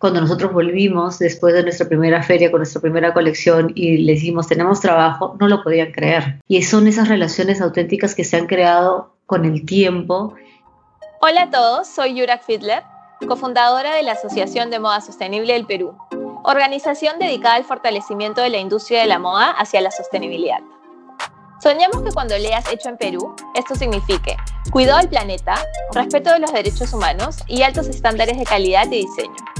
cuando nosotros volvimos después de nuestra primera feria con nuestra primera colección y le dijimos tenemos trabajo, no lo podían creer. Y son esas relaciones auténticas que se han creado con el tiempo. Hola a todos, soy Yurak Fidler, cofundadora de la Asociación de Moda Sostenible del Perú, organización dedicada al fortalecimiento de la industria de la moda hacia la sostenibilidad. Soñamos que cuando leas Hecho en Perú, esto signifique cuidado del planeta, respeto de los derechos humanos y altos estándares de calidad y diseño.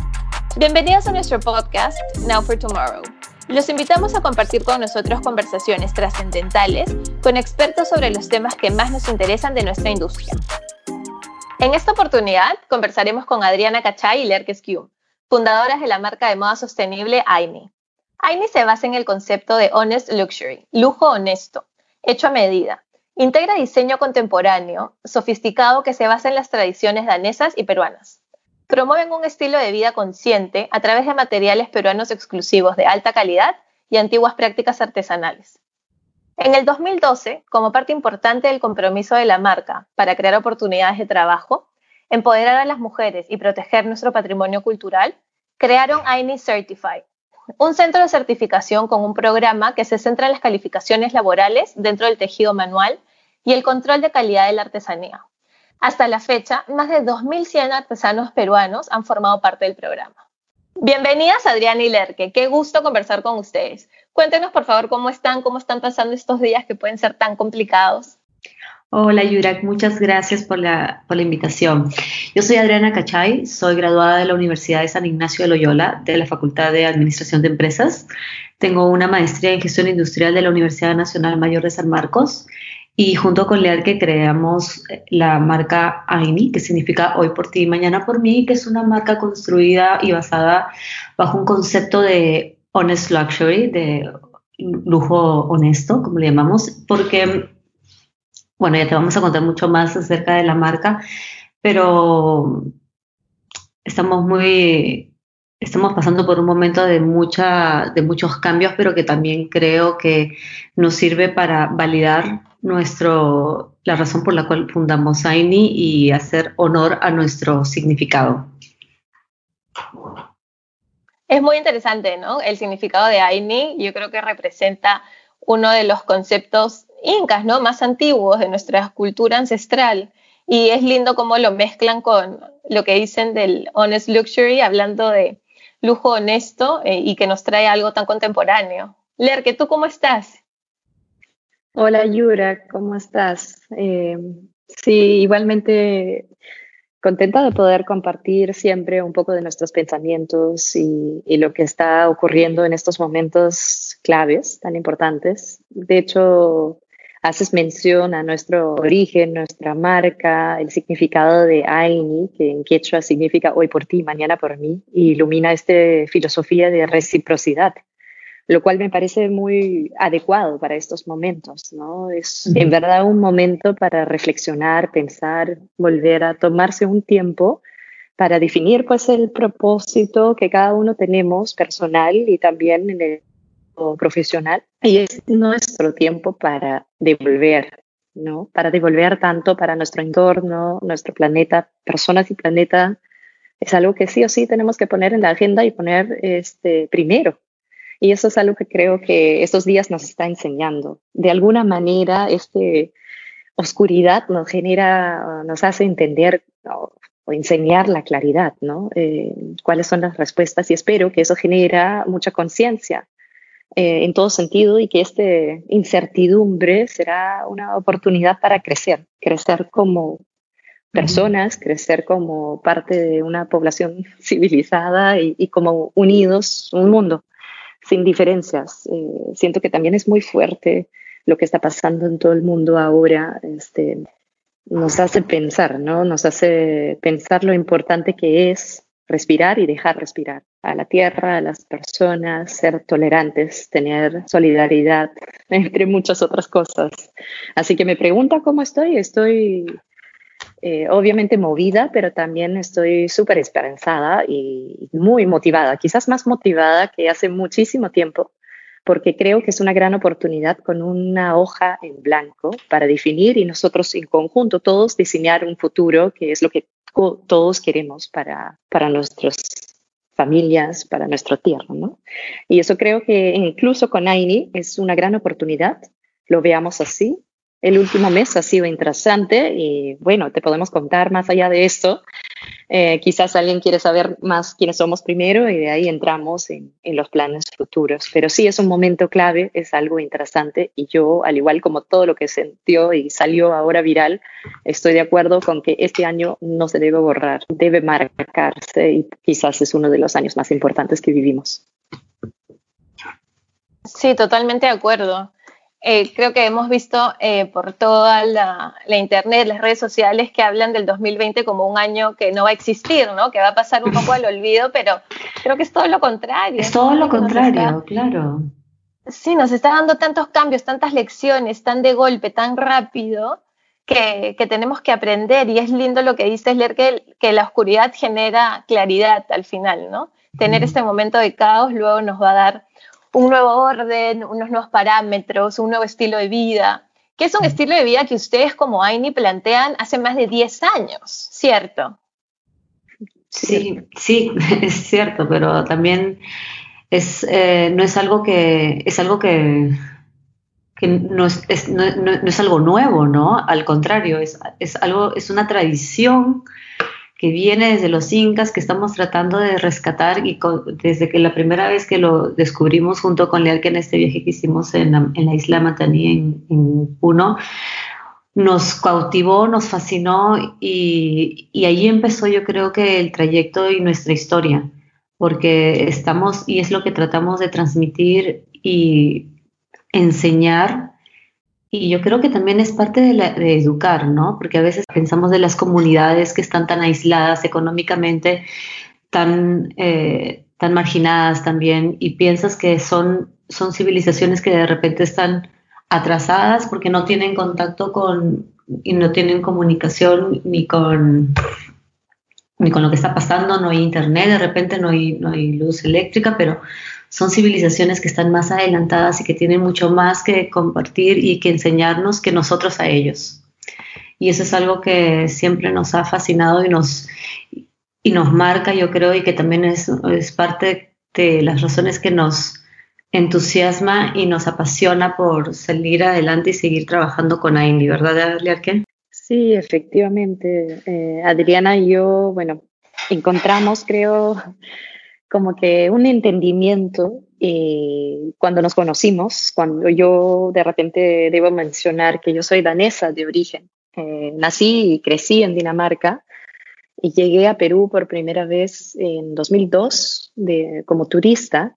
Bienvenidos a nuestro podcast Now for Tomorrow. Los invitamos a compartir con nosotros conversaciones trascendentales con expertos sobre los temas que más nos interesan de nuestra industria. En esta oportunidad conversaremos con Adriana Cachay y Lerke Skew, fundadoras de la marca de moda sostenible AINI. AINI se basa en el concepto de Honest Luxury, lujo honesto, hecho a medida. Integra diseño contemporáneo, sofisticado que se basa en las tradiciones danesas y peruanas promueven un estilo de vida consciente a través de materiales peruanos exclusivos de alta calidad y antiguas prácticas artesanales. En el 2012, como parte importante del compromiso de la marca para crear oportunidades de trabajo, empoderar a las mujeres y proteger nuestro patrimonio cultural, crearon AINI Certified, un centro de certificación con un programa que se centra en las calificaciones laborales dentro del tejido manual y el control de calidad de la artesanía. Hasta la fecha, más de 2.100 artesanos peruanos han formado parte del programa. Bienvenidas Adriana y Lerke, qué gusto conversar con ustedes. Cuéntenos por favor cómo están, cómo están pasando estos días que pueden ser tan complicados. Hola Yurak, muchas gracias por la, por la invitación. Yo soy Adriana Cachay, soy graduada de la Universidad de San Ignacio de Loyola, de la Facultad de Administración de Empresas. Tengo una maestría en gestión industrial de la Universidad Nacional Mayor de San Marcos y junto con que creamos la marca AINI, que significa Hoy por ti, Mañana por mí, que es una marca construida y basada bajo un concepto de honest luxury, de lujo honesto, como le llamamos, porque, bueno, ya te vamos a contar mucho más acerca de la marca, pero estamos muy estamos pasando por un momento de, mucha, de muchos cambios, pero que también creo que nos sirve para validar nuestro, la razón por la cual fundamos AINI y hacer honor a nuestro significado. Es muy interesante, ¿no? El significado de AINI yo creo que representa uno de los conceptos incas, ¿no? Más antiguos de nuestra cultura ancestral. Y es lindo cómo lo mezclan con lo que dicen del honest luxury, hablando de lujo honesto eh, y que nos trae algo tan contemporáneo. Lerke, ¿tú cómo estás? Hola Yura, ¿cómo estás? Eh, sí, igualmente contenta de poder compartir siempre un poco de nuestros pensamientos y, y, lo que está ocurriendo en estos momentos claves tan importantes. De hecho, haces mención a nuestro origen, nuestra marca, el significado de Aini, que en quechua significa hoy por ti, mañana por mí, y ilumina esta filosofía de reciprocidad, lo cual me parece muy adecuado para estos momentos, ¿no? Es en verdad un momento para reflexionar, pensar, volver a tomarse un tiempo para definir pues el propósito que cada uno tenemos personal y también en el profesional y es nuestro tiempo para devolver, ¿no? Para devolver tanto para nuestro entorno, nuestro planeta, personas y planeta. Es algo que sí o sí tenemos que poner en la agenda y poner este primero. Y eso es algo que creo que estos días nos está enseñando. De alguna manera, este oscuridad nos genera, nos hace entender o, enseñar la claridad, ¿no? Eh, cuáles son las respuestas y espero que eso genera mucha conciencia eh, en todo sentido y que esta incertidumbre será una oportunidad para crecer, crecer como personas, crecer como parte de una población civilizada y, como unidos, un mundo sin diferencias. Eh, siento que también es muy fuerte lo que está pasando en todo el mundo ahora. Este, nos hace pensar, ¿no? Nos hace pensar lo importante que es respirar y dejar respirar a la tierra, a las personas, ser tolerantes, tener solidaridad, entre muchas otras cosas. Así que me pregunta cómo estoy. Estoy eh, obviamente movida, pero también estoy súper esperanzada y muy motivada, quizás más motivada que hace muchísimo tiempo, porque creo que es una gran oportunidad con una hoja en blanco para definir y nosotros en conjunto todos diseñar un futuro que es lo que todos queremos para, para nuestros familias, para nuestra tierra. ¿no? Y eso creo que incluso con AINI es una gran oportunidad, lo veamos así. El último mes ha sido interesante y bueno, te podemos contar más allá de esto eh, quizás alguien quiere saber más quiénes somos primero y de ahí entramos en, los planes futuros. Pero sí es un momento clave, es algo interesante y yo, al igual como todo lo que sintió y salió ahora viral, estoy de acuerdo con que este año no se debe borrar, debe marcarse y quizás es uno de los años más importantes que vivimos. Sí, totalmente de acuerdo. Eh, creo que hemos visto eh, por toda la, internet, las redes sociales que hablan del 2020 como un año que no va a existir, ¿no? Que va a pasar un poco al olvido, pero creo que es todo lo contrario. Es todo lo contrario, claro. Sí, nos está dando tantos cambios, tantas lecciones, tan de golpe, tan rápido, que, tenemos que aprender. Y es lindo lo que dices, leer que, que la oscuridad genera claridad al final, ¿no? Tener este momento de caos luego nos va a dar un nuevo orden, unos nuevos parámetros, un nuevo estilo de vida, que es un estilo de vida que ustedes como AINI plantean hace más de 10 años, ¿cierto? Sí, sí, es cierto, pero también es, eh, no es algo que, es algo que, no, es, no, es, algo nuevo, ¿no? Al contrario, es, es, algo, es una tradición que viene desde los incas, que estamos tratando de rescatar y desde que la primera vez que lo descubrimos junto con Leal, que en este viaje que hicimos en, la isla Mataní, en, en, Puno, nos cautivó, nos fascinó y, y ahí empezó yo creo que el trayecto y nuestra historia, porque estamos, y es lo que tratamos de transmitir y enseñar y yo creo que también es parte de, educar, ¿no? Porque a veces pensamos de las comunidades que están tan aisladas económicamente, tan, eh, tan marginadas también, y piensas que son, son civilizaciones que de repente están atrasadas porque no tienen contacto con y no tienen comunicación ni con ni con lo que está pasando, no hay internet, de repente no hay, no hay luz eléctrica, pero son civilizaciones que están más adelantadas y que tienen mucho más que compartir y que enseñarnos que nosotros a ellos. Y eso es algo que siempre nos ha fascinado y nos, y nos marca, yo creo, y que también es, es parte de las razones que nos entusiasma y nos apasiona por salir adelante y seguir trabajando con AINDI, ¿verdad, Liarque? Sí, efectivamente. Eh, Adriana y yo, bueno, encontramos, creo, como que un entendimiento eh, cuando nos conocimos, cuando yo de repente debo mencionar que yo soy danesa de origen. Eh, nací y crecí en Dinamarca y llegué a Perú por primera vez en 2002 de, como turista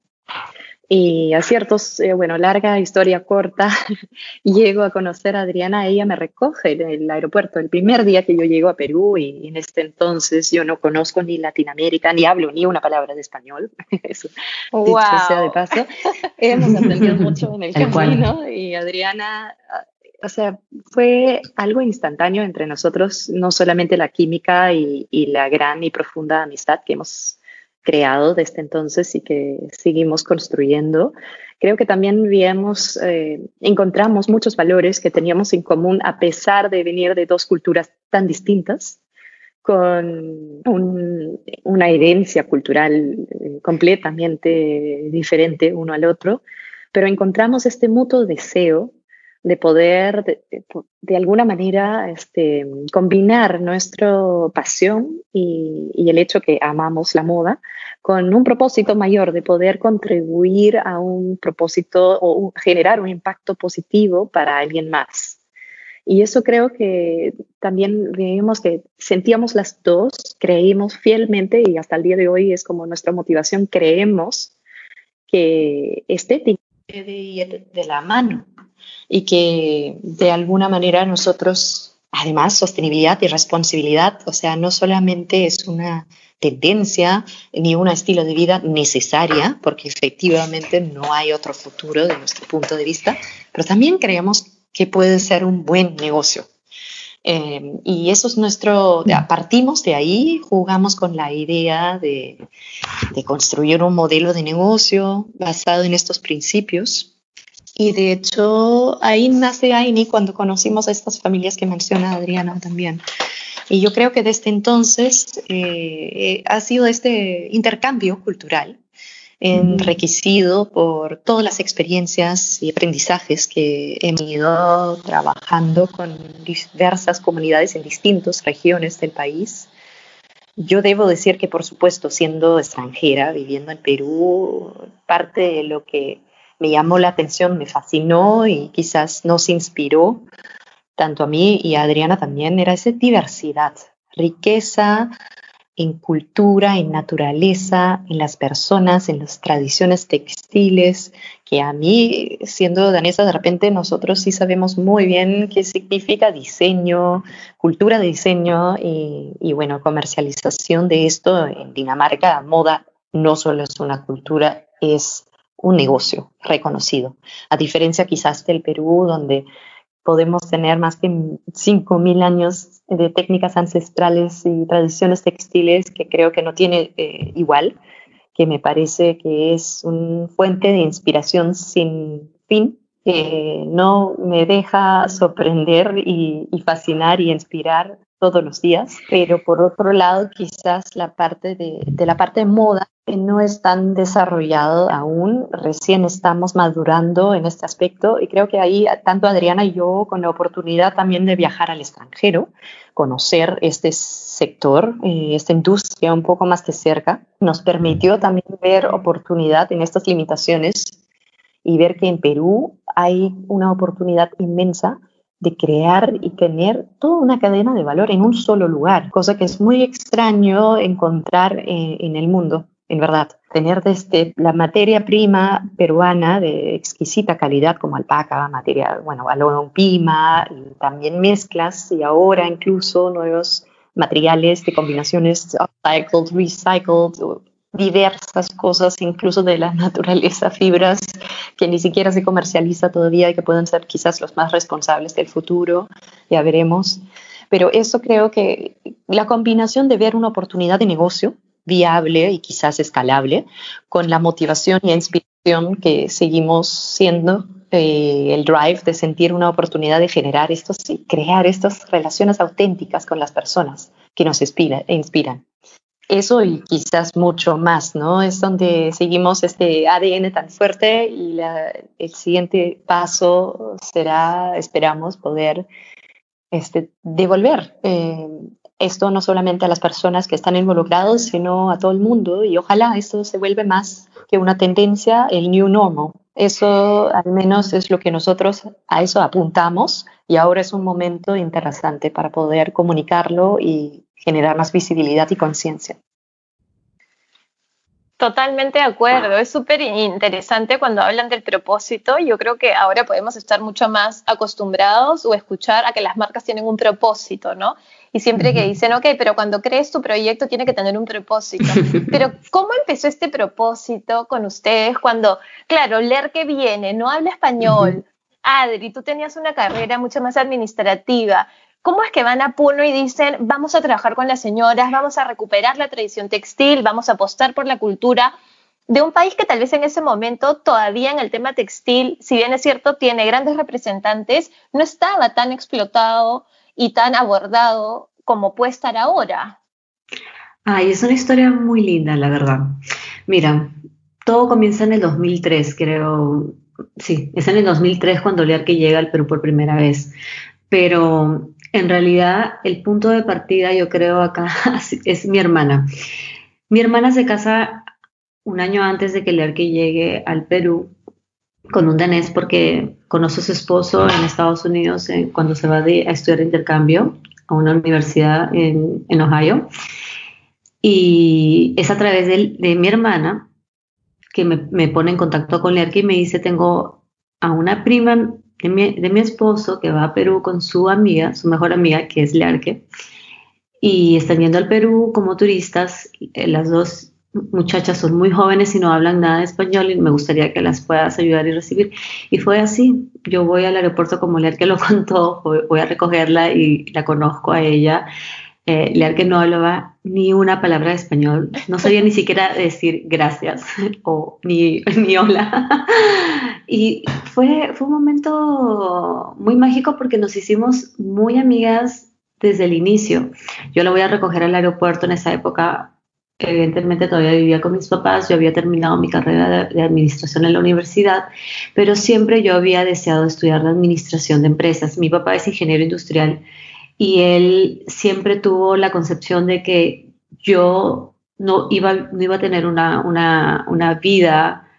y a ciertos, eh, bueno, larga historia corta, llego a conocer a Adriana, ella me recoge en el aeropuerto el primer día que yo llego a Perú y en este entonces yo no conozco ni Latinoamérica, ni hablo ni una palabra de español, eso wow. sea de paso. Hemos aprendido mucho en el camino y Adriana, o sea, fue algo instantáneo entre nosotros, no solamente la química y, y la gran y profunda amistad que hemos creado desde entonces y que seguimos construyendo. Creo que también vimos, eh, encontramos muchos valores que teníamos en común a pesar de venir de dos culturas tan distintas, con una herencia cultural eh, completamente diferente uno al otro, pero encontramos este mutuo deseo de poder de, alguna manera este, combinar nuestra pasión y, el hecho que amamos la moda con un propósito mayor de poder contribuir a un propósito o generar un impacto positivo para alguien más. Y eso creo que también vemos que sentíamos las dos, creímos fielmente y hasta el día de hoy es como nuestra motivación, creemos que estética debe ir de la mano y que de alguna manera nosotros, además, sostenibilidad y responsabilidad, o sea, no solamente es una tendencia ni un estilo de vida necesaria, porque efectivamente no hay otro futuro de nuestro punto de vista, pero también creemos que puede ser un buen negocio. Eh, y eso es nuestro, partimos de ahí, jugamos con la idea de, de construir un modelo de negocio basado en estos principios y de hecho, ahí nace AINI cuando conocimos a estas familias que menciona Adriana también. Y yo creo que desde entonces eh, ha sido este intercambio cultural enriquecido por todas las experiencias y aprendizajes que he ido trabajando con diversas comunidades en distintas regiones del país. Yo debo decir que, por supuesto, siendo extranjera, viviendo en Perú, parte de lo que me llamó la atención, me fascinó y quizás nos inspiró, tanto a mí y a Adriana también, era esa diversidad, riqueza en cultura, en naturaleza, en las personas, en las tradiciones textiles, que a mí, siendo danesa, de repente nosotros sí sabemos muy bien qué significa diseño, cultura de diseño y, y bueno, comercialización de esto en Dinamarca, moda no solo es una cultura, es un negocio reconocido. A diferencia quizás del Perú, donde podemos tener más de 5.000 años de técnicas ancestrales y tradiciones textiles que creo que no tiene eh, igual, que me parece que es una fuente de inspiración sin fin, que no me deja sorprender y, y fascinar y inspirar todos los días, pero por otro lado quizás la parte de, de la parte de moda no es tan desarrollado aún, recién estamos madurando en este aspecto y creo que ahí tanto Adriana y yo con la oportunidad también de viajar al extranjero, conocer este sector, eh, esta industria un poco más de cerca, nos permitió también ver oportunidad en estas limitaciones y ver que en Perú hay una oportunidad inmensa de crear y tener toda una cadena de valor en un solo lugar, cosa que es muy extraño encontrar eh, en el mundo, en verdad. Tener desde la materia prima peruana de exquisita calidad como alpaca, materia, bueno, algodón pima, también mezclas y ahora incluso nuevos materiales de combinaciones upcycled, recycled, diversas cosas, incluso de la naturaleza, fibras que ni siquiera se comercializa todavía y que pueden ser quizás los más responsables del futuro, ya veremos. Pero eso creo que la combinación de ver una oportunidad de negocio viable y quizás escalable, con la motivación y inspiración que seguimos siendo eh, el drive de sentir una oportunidad de generar estos y crear estas relaciones auténticas con las personas que nos inspira, inspiran eso y quizás mucho más, ¿no? Es donde seguimos este ADN tan fuerte y el siguiente paso será, esperamos, poder este, devolver eh, esto no solamente a las personas que están involucrados, sino a todo el mundo y ojalá esto se vuelva más que una tendencia, el new normal. Eso al menos es lo que nosotros a eso apuntamos y ahora es un momento interesante para poder comunicarlo y generar más visibilidad y conciencia. Totalmente de acuerdo, es súper interesante cuando hablan del propósito. Yo creo que ahora podemos estar mucho más acostumbrados o escuchar a que las marcas tienen un propósito, ¿no? Y siempre que dicen, ok, pero cuando crees tu proyecto tiene que tener un propósito. Pero ¿cómo empezó este propósito con ustedes cuando, claro, leer que viene, no habla español? Adri, tú tenías una carrera mucho más administrativa. ¿Cómo es que van a Puno y dicen, vamos a trabajar con las señoras, vamos a recuperar la tradición textil, vamos a apostar por la cultura de un país que tal vez en ese momento todavía en el tema textil, si bien es cierto, tiene grandes representantes, no estaba tan explotado y tan abordado como puede estar ahora? Ay, es una historia muy linda, la verdad. Mira, todo comienza en el 2003, creo. Sí, es en el 2003 cuando Learque llega al Perú por primera vez. Pero en realidad, el punto de partida, yo creo, acá es mi hermana. Mi hermana se casa un año antes de que arque llegue al Perú con un danés porque conoce a su esposo en Estados Unidos eh, cuando se va a estudiar intercambio a una universidad en, Ohio. Y es a través de, mi hermana que me, pone en contacto con Lerke y me dice, tengo a una prima de mi, esposo que va a Perú con su amiga, su mejor amiga, que es Learque, y están yendo al Perú como turistas. Eh, las dos muchachas son muy jóvenes y no hablan nada de español y me gustaría que las puedas ayudar y recibir. Y fue así. Yo voy al aeropuerto como Learque lo contó, voy a recogerla y la conozco a ella eh, que no hablaba ni una palabra de español, no sabía ni siquiera decir gracias o ni, ni hola. Y fue, fue un momento muy mágico porque nos hicimos muy amigas desde el inicio. Yo la voy a recoger al aeropuerto en esa época. Evidentemente todavía vivía con mis papás, yo había terminado mi carrera de, administración en la universidad, pero siempre yo había deseado estudiar la administración de empresas. Mi papá es ingeniero industrial y él siempre tuvo la concepción de que yo no iba, no iba a tener una, una, vida,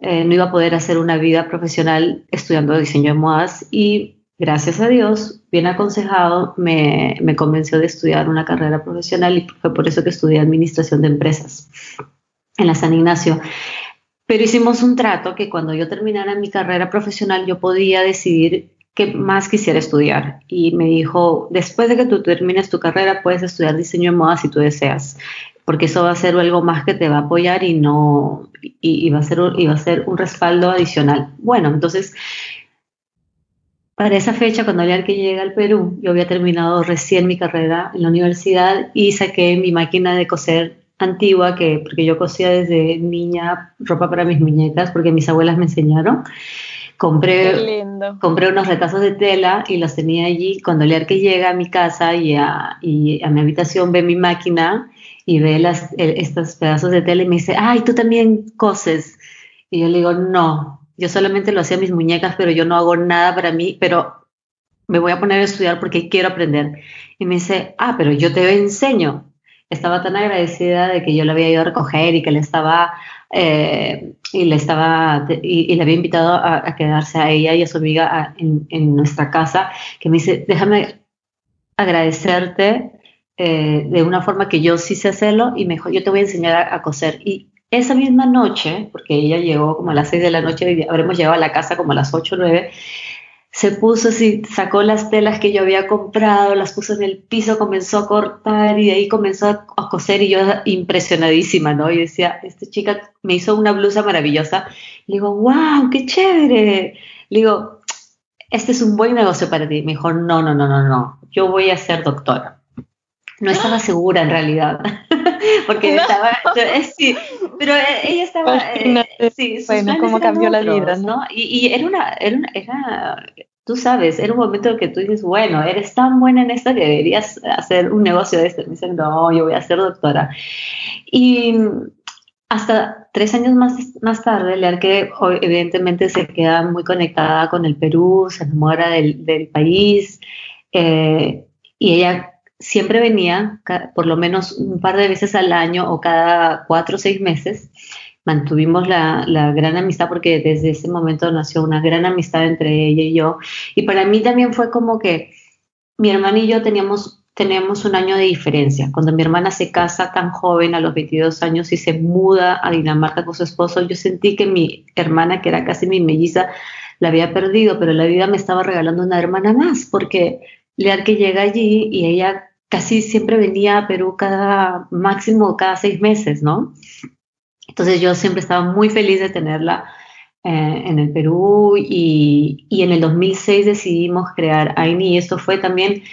eh, no iba a poder hacer una vida profesional estudiando diseño de modas y gracias a Dios, bien aconsejado, me, me, convenció de estudiar una carrera profesional y fue por eso que estudié administración de empresas en la San Ignacio. Pero hicimos un trato que cuando yo terminara mi carrera profesional yo podía decidir qué más quisiera estudiar. Y me dijo, después de que tú termines tu carrera puedes estudiar diseño de moda si tú deseas, porque eso va a ser algo más que te va a apoyar y no y, va a ser y va a ser un respaldo adicional. Bueno, entonces para esa fecha, cuando que llega al Perú, yo había terminado recién mi carrera en la universidad y saqué mi máquina de coser antigua, que, porque yo cosía desde niña ropa para mis muñecas, porque mis abuelas me enseñaron. Compré, compré unos retazos de tela y los tenía allí. Cuando que llega a mi casa y a, y a mi habitación, ve mi máquina y ve las, estos pedazos de tela y me dice, ay, tú también coses. Y yo le digo, no, yo solamente lo hacía mis muñecas, pero yo no hago nada para mí, pero me voy a poner a estudiar porque quiero aprender. Y me dice, ah, pero yo te enseño. Estaba tan agradecida de que yo la había ido a recoger y que le estaba, eh, y le estaba, y, le había invitado a, quedarse a ella y a su amiga en, nuestra casa, que me dice, déjame agradecerte eh, de una forma que yo sí sé hacerlo y mejor yo te voy a enseñar a, a coser. Y esa misma noche, porque ella llegó como a las 6 de la noche, y habremos llegado a la casa como a las 8 o 9, se puso así, sacó las telas que yo había comprado, las puso en el piso, comenzó a cortar y de ahí comenzó a, coser y yo impresionadísima, ¿no? Y decía, esta chica me hizo una blusa maravillosa. Le digo, wow, qué chévere. Le digo, este es un buen negocio para ti. Me dijo, no, no, no, no, no, yo voy a ser doctora. No estaba segura en realidad, porque estaba, sí, pero ella estaba, eh, sí, bueno, cómo cambió la vida, ¿no? Y, y, era, una, era, era, tú sabes, era un momento que tú dices, bueno, eres tan buena en esto que deberías hacer un negocio de esto. Me dicen, no, yo voy a ser doctora. Y hasta tres años más, más tarde, leer que evidentemente se queda muy conectada con el Perú, se enamora del, del país, eh, y ella siempre venía, por lo menos un par de veces al año o cada cuatro o seis meses. Mantuvimos la, gran amistad porque desde ese momento nació una gran amistad entre ella y yo. Y para mí también fue como que mi hermana y yo teníamos, teníamos un año de diferencia. Cuando mi hermana se casa tan joven, a los 22 años, y se muda a Dinamarca con su esposo, yo sentí que mi hermana, que era casi mi melliza, la había perdido, pero la vida me estaba regalando una hermana más, porque Lear que llega allí y ella casi siempre venía a Perú cada máximo cada seis meses, ¿no? Entonces yo siempre estaba muy feliz de tenerla eh, en el Perú y, y, en el 2006 decidimos crear AINI y esto fue también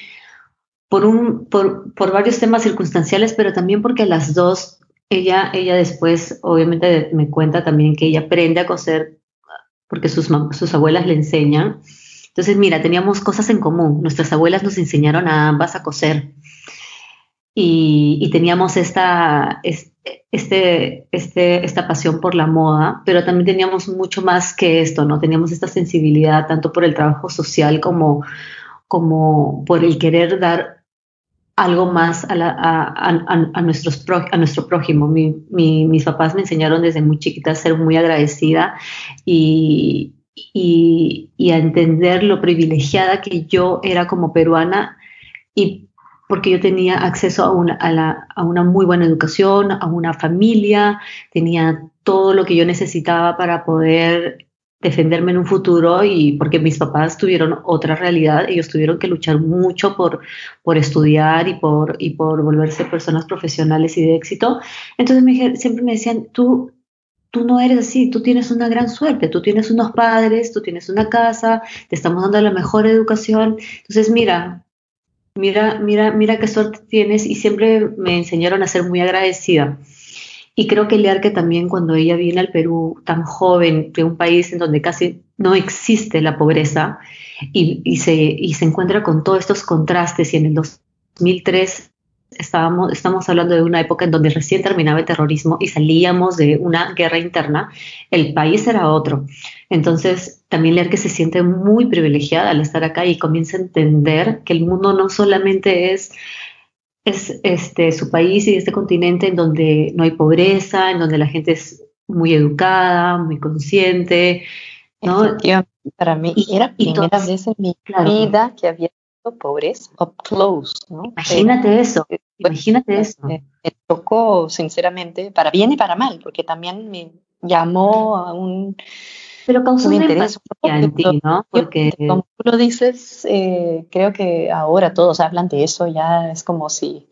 por, un, por, por, varios temas circunstanciales, pero también porque las dos, ella, ella después obviamente me cuenta también que ella aprende a coser porque sus, sus abuelas le enseñan. Entonces, mira, teníamos cosas en común. Nuestras abuelas nos enseñaron a ambas a coser. Y, teníamos esta, este, este, esta pasión por la moda, pero también teníamos mucho más que esto, ¿no? Teníamos esta sensibilidad tanto por el trabajo social como, como por el querer dar algo más a, a, nuestros a nuestro prójimo. mis papás me enseñaron desde muy chiquita a ser muy agradecida y, y, a entender lo privilegiada que yo era como peruana y porque yo tenía acceso a una, a, una muy buena educación, a una familia, tenía todo lo que yo necesitaba para poder defenderme en un futuro y porque mis papás tuvieron otra realidad, ellos tuvieron que luchar mucho por, por estudiar y por, y por volverse personas profesionales y de éxito. Entonces me, siempre me decían, tú tú no eres así, tú tienes una gran suerte, tú tienes unos padres, tú tienes una casa, te estamos dando la mejor educación. Entonces, mira, mira, mira, mira qué suerte tienes y siempre me enseñaron a ser muy agradecida. Y creo que que también cuando ella viene al Perú tan joven, de un país en donde casi no existe la pobreza, y, se, y se encuentra con todos estos contrastes y en el 2003 estábamos, estamos hablando de una época en donde recién terminaba el terrorismo y salíamos de una guerra interna, el país era otro. Entonces, también leer que se siente muy privilegiada al estar acá y comienza a entender que el mundo no solamente es es este, su país y este continente en donde no hay pobreza, en donde la gente es muy educada, muy consciente. ¿no? Para mí era primera vez en mi vida que había pobres up close. ¿no? Imagínate eso, imagínate eso. Me, tocó, sinceramente, para bien y para mal, porque también me llamó a un pero causó un interés en ti, ¿no? Porque como tú lo dices, eh, creo que ahora todos hablan de eso, ya es como si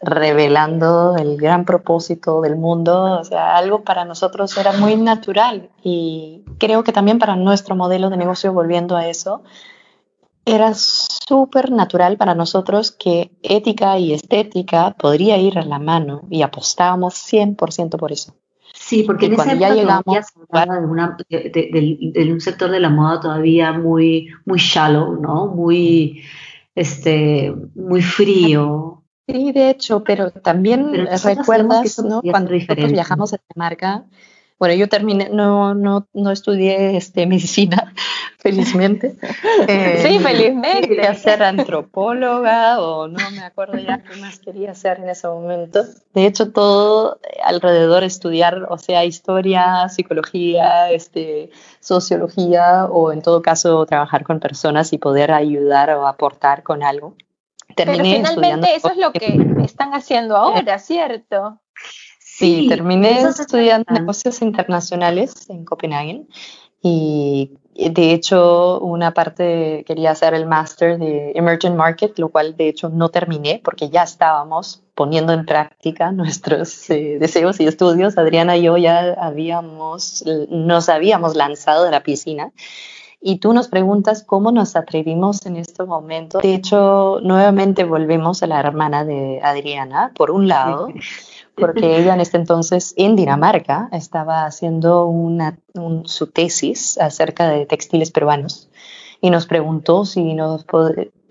revelando el gran propósito del mundo, o sea, algo para nosotros era muy natural y creo que también para nuestro modelo de negocio, volviendo a eso, era súper natural para nosotros que ética y estética podría ir a la mano y apostábamos 100% por eso. Sí, porque en cuando ya llegamos de, un sector de la moda todavía muy, muy shallow, ¿no? Muy, este, muy frío. Sí, de hecho, pero también recuerdas, ¿no? Cuando nosotros viajamos a esta marca, bueno, yo terminé, no, no, no estudié este, medicina, felizmente. Eh, sí, felizmente. Quería ser antropóloga o no me acuerdo ya qué más quería hacer en ese momento. De hecho, todo alrededor estudiar, o sea, historia, psicología, este, sociología o en todo caso trabajar con personas y poder ayudar o aportar con algo. Terminé Pero finalmente eso es lo que están haciendo ahora, ¿cierto? Sí, terminé estudiando negocios internacionales en Copenhague y de hecho una parte quería hacer el máster de Emerging Market, lo cual de hecho no terminé porque ya estábamos poniendo en práctica nuestros eh, deseos y estudios. Adriana y yo ya habíamos, nos habíamos lanzado de la piscina y tú nos preguntas cómo nos atrevimos en este momento. De hecho, nuevamente volvemos a la hermana de Adriana, por un lado porque ella en este entonces en Dinamarca estaba haciendo su tesis acerca de textiles peruanos y nos preguntó si, nos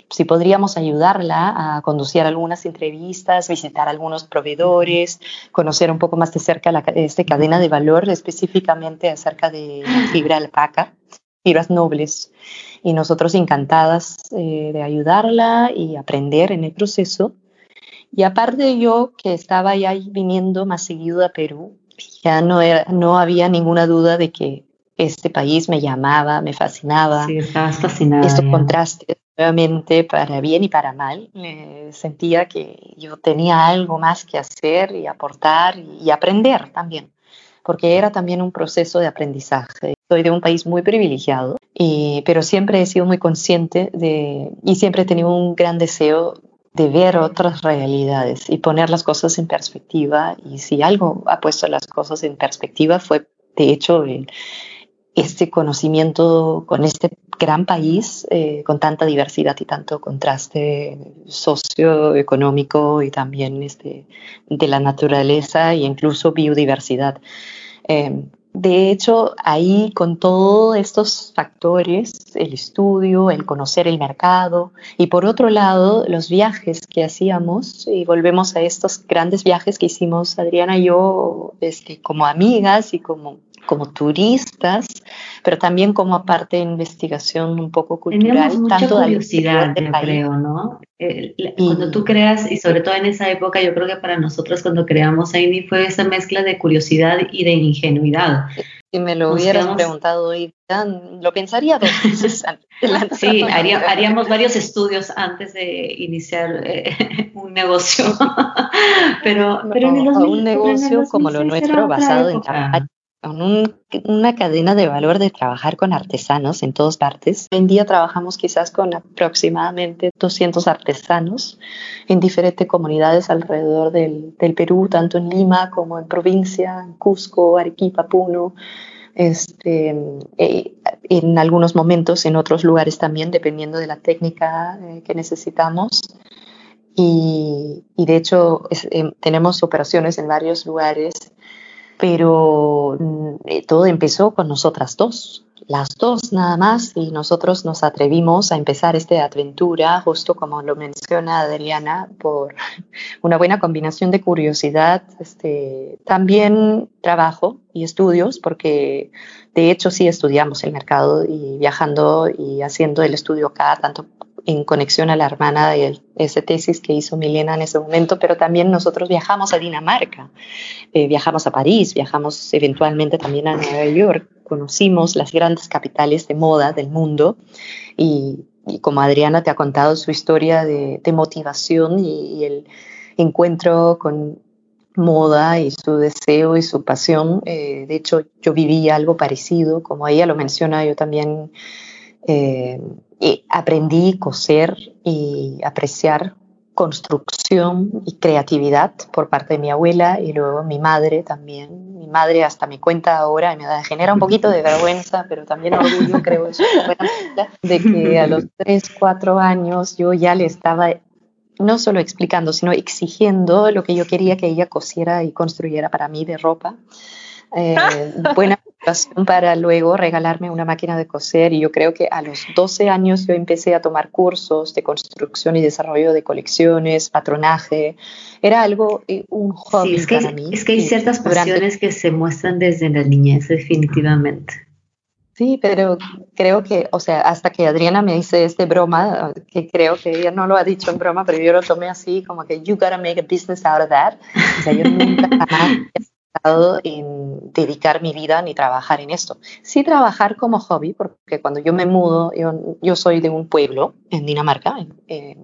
si podríamos ayudarla a conducir algunas entrevistas, visitar algunos proveedores, conocer un poco más de cerca la, esta cadena de valor, específicamente acerca de fibra alpaca, fibras nobles. Y nosotros encantadas eh, de ayudarla y aprender en el proceso. Y aparte yo, que estaba ya viniendo más seguido a Perú, ya no, no había ninguna duda de que este país me llamaba, me fascinaba. Sí, estabas fascinada. Estos contrastes, nuevamente, para bien y para mal, sentía que yo tenía algo más que hacer y aportar y, aprender también, porque era también un proceso de aprendizaje. Soy de un país muy privilegiado, y, pero siempre he sido muy consciente de, y siempre he tenido un gran deseo de ver otras realidades y poner las cosas en perspectiva. Y si algo ha puesto las cosas en perspectiva fue, de hecho, este conocimiento con este gran país, eh, con tanta diversidad y tanto contraste socioeconómico y también este, de la naturaleza e incluso biodiversidad. Eh, de hecho, ahí con todos estos factores, el estudio, el conocer el mercado y por otro lado los viajes que hacíamos y volvemos a estos grandes viajes que hicimos Adriana y yo este, como amigas y como como turistas, pero también como parte de investigación un poco cultural. Tenemos mucha tanto curiosidad, yo creo, ¿no? cuando tú creas, y sobre todo en esa época, yo creo que para nosotros cuando creamos Aini fue esa mezcla de curiosidad y de ingenuidad. Si me lo hubieras preguntado hoy, lo pensaría dos veces antes. sí, haríamos varios estudios antes de iniciar eh, un negocio. pero, pero en un negocio como lo nuestro basado en con una cadena de valor de trabajar con artesanos en todas partes. Hoy en día trabajamos quizás con aproximadamente 200 artesanos en diferentes comunidades alrededor del, Perú, tanto en Lima como en provincia, en Cusco, Arequipa, Puno. Este, eh, en algunos momentos en otros lugares también, dependiendo de la técnica eh, que necesitamos. Y, de hecho eh, tenemos operaciones en varios lugares pero mm, eh, todo empezó con nosotras dos. las dos nada más y nosotros nos atrevimos a empezar esta aventura, justo como lo menciona Adriana, por una buena combinación de curiosidad, este, también trabajo y estudios, porque de hecho sí estudiamos el mercado y viajando y haciendo el estudio acá, tanto en conexión a la hermana de esa tesis que hizo Milena en ese momento, pero también nosotros viajamos a Dinamarca, eh, viajamos a París, viajamos eventualmente también a Nueva York, conocimos las grandes capitales de moda del mundo y, como Adriana te ha contado su historia de, motivación y, el encuentro con moda y su deseo y su pasión. Eh, de hecho, yo viví algo parecido, como ella lo menciona, yo también eh, aprendí a coser y apreciar construcción y creatividad por parte de mi abuela y luego mi madre también. Mi madre hasta me cuenta ahora y me da, genera un poquito de vergüenza, pero también orgullo, creo, eso, de que a los 3, 4 años yo ya le estaba no solo explicando, sino exigiendo lo que yo quería que ella cosiera y construyera para mí de ropa. Eh, buena motivación para luego regalarme una máquina de coser y yo creo que a los 12 años yo empecé a tomar cursos de construcción y desarrollo de colecciones, patronaje, era algo, eh, un hobby es que para mí. Es que hay ciertas pasiones que se muestran desde la niñez, definitivamente. Sí, pero creo que, o sea, hasta que Adriana me dice este broma, que creo que ella no lo ha dicho en broma, pero yo lo tomé así, como que you gotta make a business out of that. O sea, yo nunca en dedicar mi vida ni trabajar en esto. Sí trabajar como hobby, porque cuando yo me mudo, yo, yo soy de un pueblo en Dinamarca eh,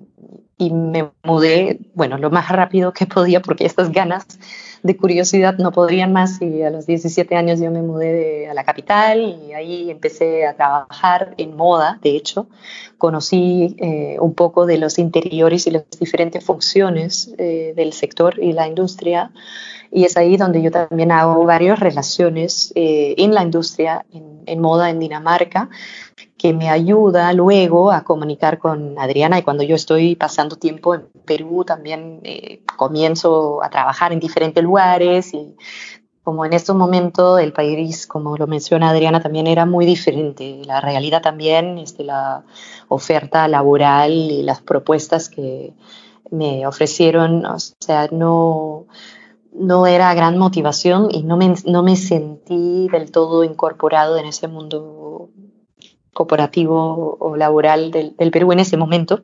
y me mudé, bueno, lo más rápido que podía porque estas ganas de curiosidad no podrían más y a los 17 años yo me mudé a la capital y ahí empecé a trabajar en moda, de hecho, conocí eh, un poco de los interiores y las diferentes funciones eh, del sector y la industria y es ahí donde yo también hago varias relaciones eh, en la industria, en, moda en Dinamarca, que me ayuda luego a comunicar con Adriana y cuando yo estoy pasando tiempo en Perú también eh, comienzo a trabajar en diferentes lugares y como en este momento el país, como lo menciona Adriana, también era muy diferente. La realidad también, este, la oferta laboral y las propuestas que me ofrecieron, o sea, no, no era gran motivación y no me, no me sentí del todo incorporado en ese mundo corporativo o laboral del, Perú en ese momento.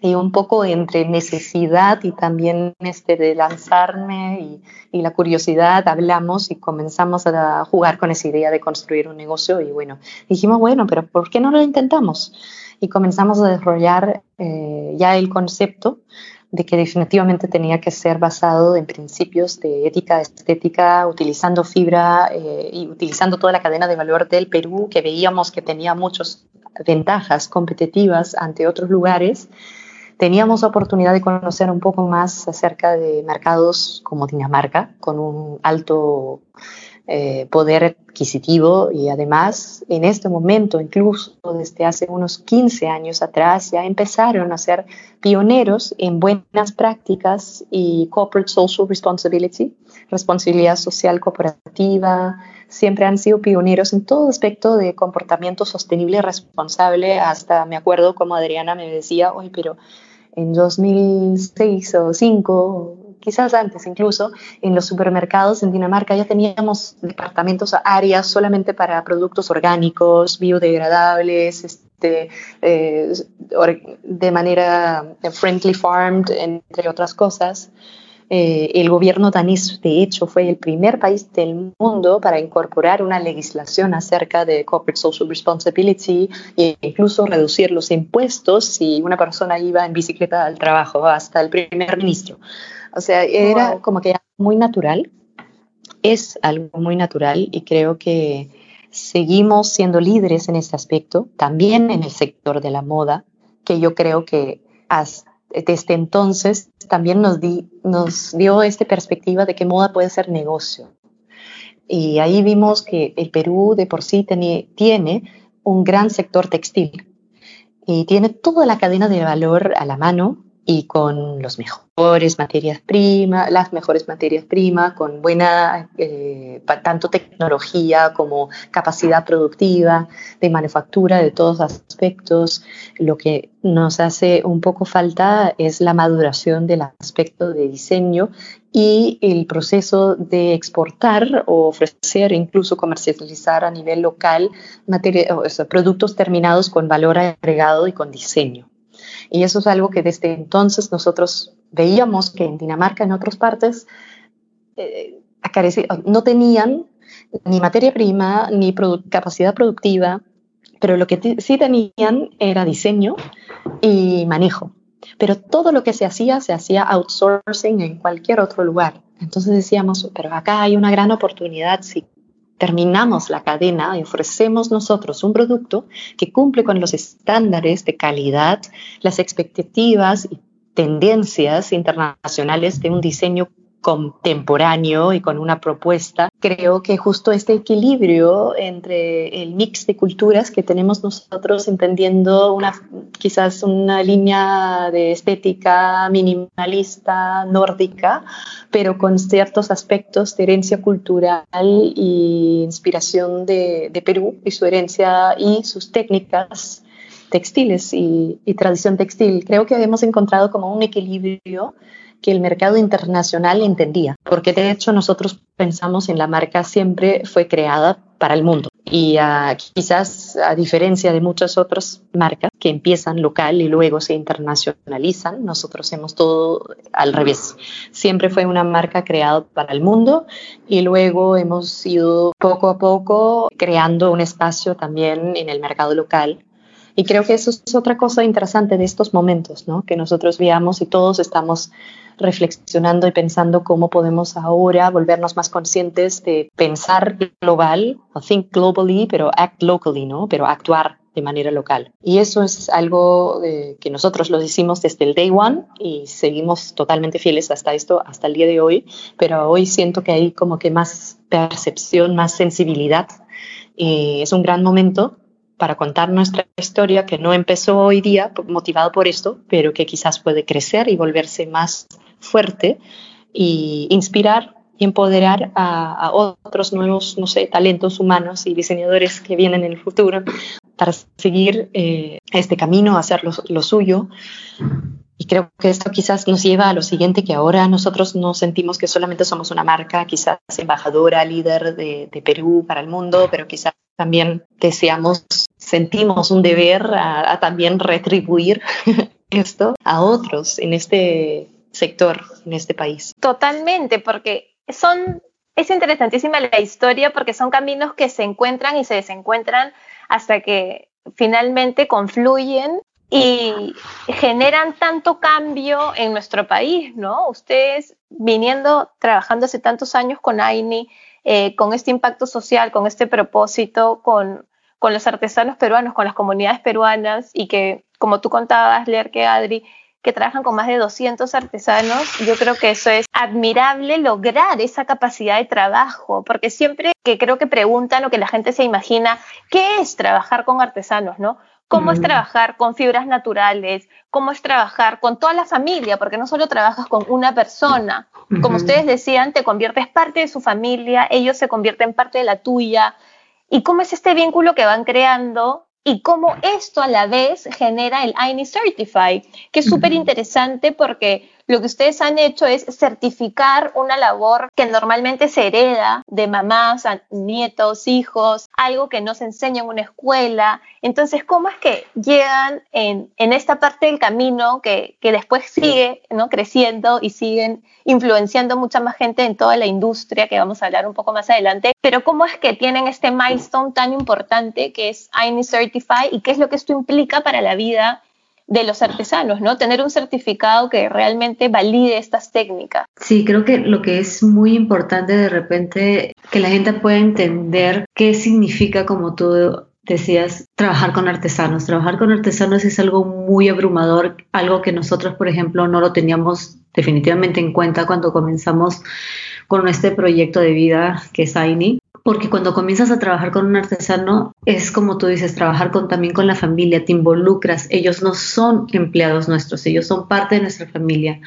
Y un poco entre necesidad y también este de lanzarme y, y, la curiosidad, hablamos y comenzamos a jugar con esa idea de construir un negocio y bueno, dijimos, bueno, pero ¿por qué no lo intentamos? Y comenzamos a desarrollar eh, ya el concepto de que definitivamente tenía que ser basado en principios de ética estética, utilizando fibra eh, y utilizando toda la cadena de valor del Perú, que veíamos que tenía muchas ventajas competitivas ante otros lugares. Teníamos oportunidad de conocer un poco más acerca de mercados como Dinamarca, con un alto eh, poder adquisitivo y además en este momento, incluso desde hace unos 15 años atrás, ya empezaron a ser pioneros en buenas prácticas y corporate social responsibility, responsabilidad social corporativa, siempre han sido pioneros en todo aspecto de comportamiento sostenible y responsable, hasta me acuerdo como Adriana me decía, oye, pero en 2006 o 2005 quizás antes incluso, en los supermercados en Dinamarca ya teníamos departamentos, áreas solamente para productos orgánicos, biodegradables, este, eh, de manera friendly farmed, entre otras cosas. Eh, el gobierno danés, de hecho, fue el primer país del mundo para incorporar una legislación acerca de corporate social responsibility e incluso reducir los impuestos si una persona iba en bicicleta al trabajo, hasta el primer ministro. O sea, era como que muy natural, es algo muy natural y creo que seguimos siendo líderes en este aspecto, también en el sector de la moda, que yo creo que desde entonces también nos, nos dio esta perspectiva de que moda puede ser negocio. Y ahí vimos que el Perú de por sí tiene un gran sector textil y tiene toda la cadena de valor a la mano y con los mejores materias primas, las mejores materias primas, con buena eh, tanto tecnología como capacidad productiva de manufactura de todos aspectos. Lo que nos hace un poco falta es la maduración del aspecto de diseño y el proceso de exportar o ofrecer, incluso comercializar a nivel local productos terminados con valor agregado y con diseño. Y eso es algo que desde entonces nosotros veíamos que en Dinamarca, en otras partes, eh, no tenían ni materia prima ni capacidad productiva, pero lo que sí tenían era diseño y manejo. Pero todo lo que se hacía, se hacía outsourcing en cualquier otro lugar. Entonces decíamos, pero acá hay una gran oportunidad si terminamos la cadena y ofrecemos nosotros un producto que cumple con los estándares de calidad, las expectativas y tendencias internacionales de un diseño contemporáneo y con una propuesta. Creo que justo este equilibrio entre el mix de culturas que tenemos nosotros entendiendo una quizás una línea de estética minimalista nórdica, pero con ciertos aspectos de herencia cultural y inspiración de, Perú y su herencia y sus técnicas textiles y, y tradición textil. Creo que hemos encontrado como un equilibrio que el mercado internacional entendía, porque de hecho nosotros pensamos en la marca siempre fue creada para el mundo y uh, quizás a diferencia de muchas otras marcas que empiezan local y luego se internacionalizan, nosotros hacemos todo al revés. Siempre fue una marca creada para el mundo y luego hemos ido poco a poco creando un espacio también en el mercado local y creo que eso es otra cosa interesante de estos momentos, ¿no? que nosotros veamos y todos estamos reflexionando y pensando cómo podemos ahora volvernos más conscientes de pensar global, think globally, pero act locally, ¿no? pero actuar de manera local. Y eso es algo eh, que nosotros lo hicimos desde el day one y seguimos totalmente fieles hasta esto, hasta el día de hoy, pero hoy siento que hay como que más percepción, más sensibilidad y es un gran momento para contar nuestra historia que no empezó hoy día motivado por esto, pero que quizás puede crecer y volverse más fuerte y inspirar y empoderar a, otros nuevos, no sé, talentos humanos y diseñadores que vienen en el futuro para seguir eh, este camino, hacer lo, suyo. Y creo que esto quizás nos lleva a lo siguiente, que ahora nosotros no sentimos que solamente somos una marca, quizás embajadora, líder de, de Perú para el mundo, pero quizás también deseamos sentimos un deber a, también retribuir esto a otros en este sector, en este país. Totalmente, porque son, es interesantísima la historia porque son caminos que se encuentran y se desencuentran hasta que finalmente confluyen y generan tanto cambio en nuestro país, ¿no? Ustedes viniendo, trabajando hace tantos años con AINI, eh, con este impacto social, con este propósito, con con los artesanos peruanos, con las comunidades peruanas y que, como tú contabas, leer que Adri, que trabajan con más de 200 artesanos, yo creo que eso es admirable lograr esa capacidad de trabajo, porque siempre que creo que preguntan o que la gente se imagina, ¿qué es trabajar con artesanos, no? ¿Cómo es trabajar con fibras naturales? ¿Cómo es trabajar con toda la familia? Porque no solo trabajas con una persona. Como ustedes decían, te conviertes parte de su familia, ellos se convierten parte de la tuya y cómo es este vínculo que van creando y cómo esto a la vez genera el INI Certify, que es súper interesante porque lo que ustedes han hecho es certificar una labor que normalmente se hereda de mamás a nietos, hijos, algo que no se enseña en una escuela. Entonces, ¿cómo es que llegan en, esta parte del camino que, después sigue ¿no? creciendo y siguen influenciando mucha más gente en toda la industria, que vamos a hablar un poco más adelante? Pero ¿cómo es que tienen este milestone tan importante que es INI Certify y qué es lo que esto implica para la vida de los artesanos, ¿no? Tener un certificado que realmente valide estas técnicas. Sí, creo que lo que es muy importante de repente que la gente pueda entender qué significa, como tú decías, trabajar con artesanos. Trabajar con artesanos es algo muy abrumador, algo que nosotros, por ejemplo, no lo teníamos definitivamente en cuenta cuando comenzamos con este proyecto de vida que es AINI porque cuando comienzas a trabajar con un artesano es como tú dices, trabajar con, también con la familia, te involucras, ellos no son empleados nuestros, ellos son parte de nuestra familia.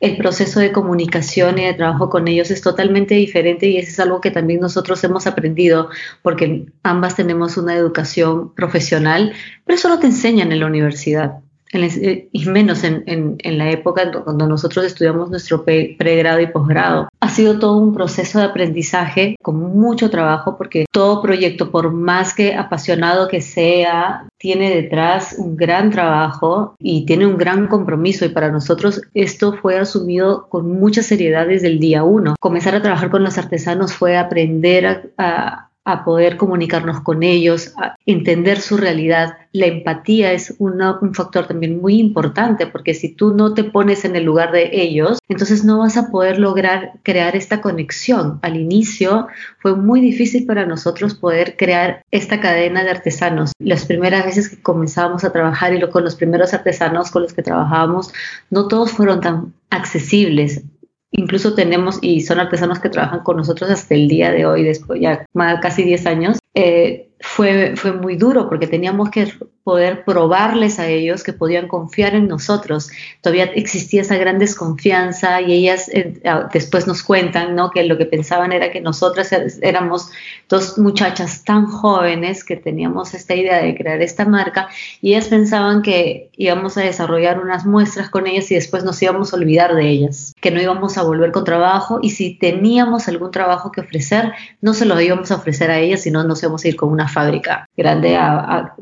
El proceso de comunicación y de trabajo con ellos es totalmente diferente y eso es algo que también nosotros hemos aprendido porque ambas tenemos una educación profesional, pero eso no te enseñan en la universidad. Eh, y menos en, en, la época cuando nosotros estudiamos nuestro pregrado y posgrado. Ha sido todo un proceso de aprendizaje con mucho trabajo porque todo proyecto, por más que apasionado que sea, tiene detrás un gran trabajo y tiene un gran compromiso y para nosotros esto fue asumido con mucha seriedad desde el día uno. Comenzar a trabajar con los artesanos fue aprender a poder comunicarnos con ellos, a entender su realidad. La empatía es un factor también muy importante porque si tú no te pones en el lugar de ellos, entonces no vas a poder lograr crear esta conexión. Al inicio fue muy difícil para nosotros poder crear esta cadena de artesanos. Las primeras veces que comenzábamos a trabajar y con los primeros artesanos con los que trabajábamos, no todos fueron tan accesibles Incluso tenemos, y son artesanos que trabajan con nosotros hasta el día de hoy, después ya casi 10 años, eh, fue, fue muy duro porque teníamos que poder probarles a ellos que podían confiar en nosotros. Todavía existía esa gran desconfianza y ellas eh, ah, después nos cuentan ¿no? que lo que pensaban era que nosotras er, éramos dos muchachas tan jóvenes que teníamos esta idea de crear esta marca y ellas pensaban que íbamos a desarrollar unas muestras con ellas y después nos íbamos a olvidar de ellas, que no íbamos a volver con trabajo y si teníamos algún trabajo que ofrecer, no se lo íbamos a ofrecer a ellas, sino nos íbamos a ir con una fábrica grande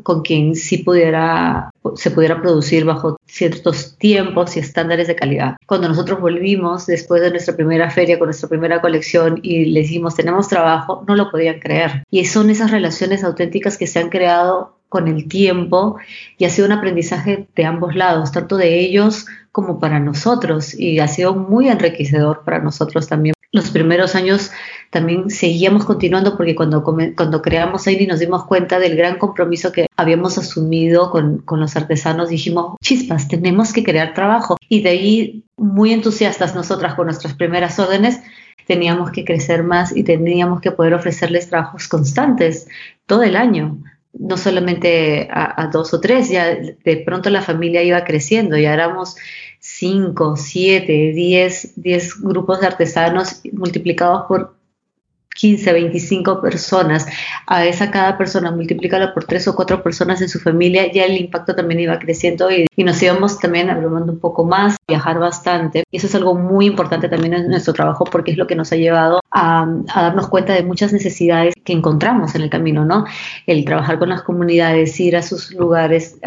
con quien sí pudiera, se pudiera producir bajo ciertos tiempos y estándares de calidad. Cuando nosotros volvimos después de nuestra primera feria con nuestra primera colección y les dijimos tenemos trabajo, no lo podían creer. Y son esas relaciones auténticas que se han creado con el tiempo y ha sido un aprendizaje de ambos lados, tanto de ellos como para nosotros y ha sido muy enriquecedor para nosotros también los primeros años también seguíamos continuando porque cuando, cuando creamos Aini nos dimos cuenta del gran compromiso que habíamos asumido con, con, los artesanos. Dijimos, chispas, tenemos que crear trabajo. Y de ahí, muy entusiastas nosotras con nuestras primeras órdenes, teníamos que crecer más y teníamos que poder ofrecerles trabajos constantes todo el año no solamente a, dos o tres, ya de pronto la familia iba creciendo, ya éramos 5, 7, 10, 10 grupos de artesanos multiplicados por 15, 25 personas, a esa cada persona multiplícala por tres o cuatro personas en su familia, ya el impacto también iba creciendo y, y, nos íbamos también abrumando un poco más, viajar bastante. Y eso es algo muy importante también en nuestro trabajo porque es lo que nos ha llevado a, a darnos cuenta de muchas necesidades que encontramos en el camino, ¿no? El trabajar con las comunidades, ir a sus lugares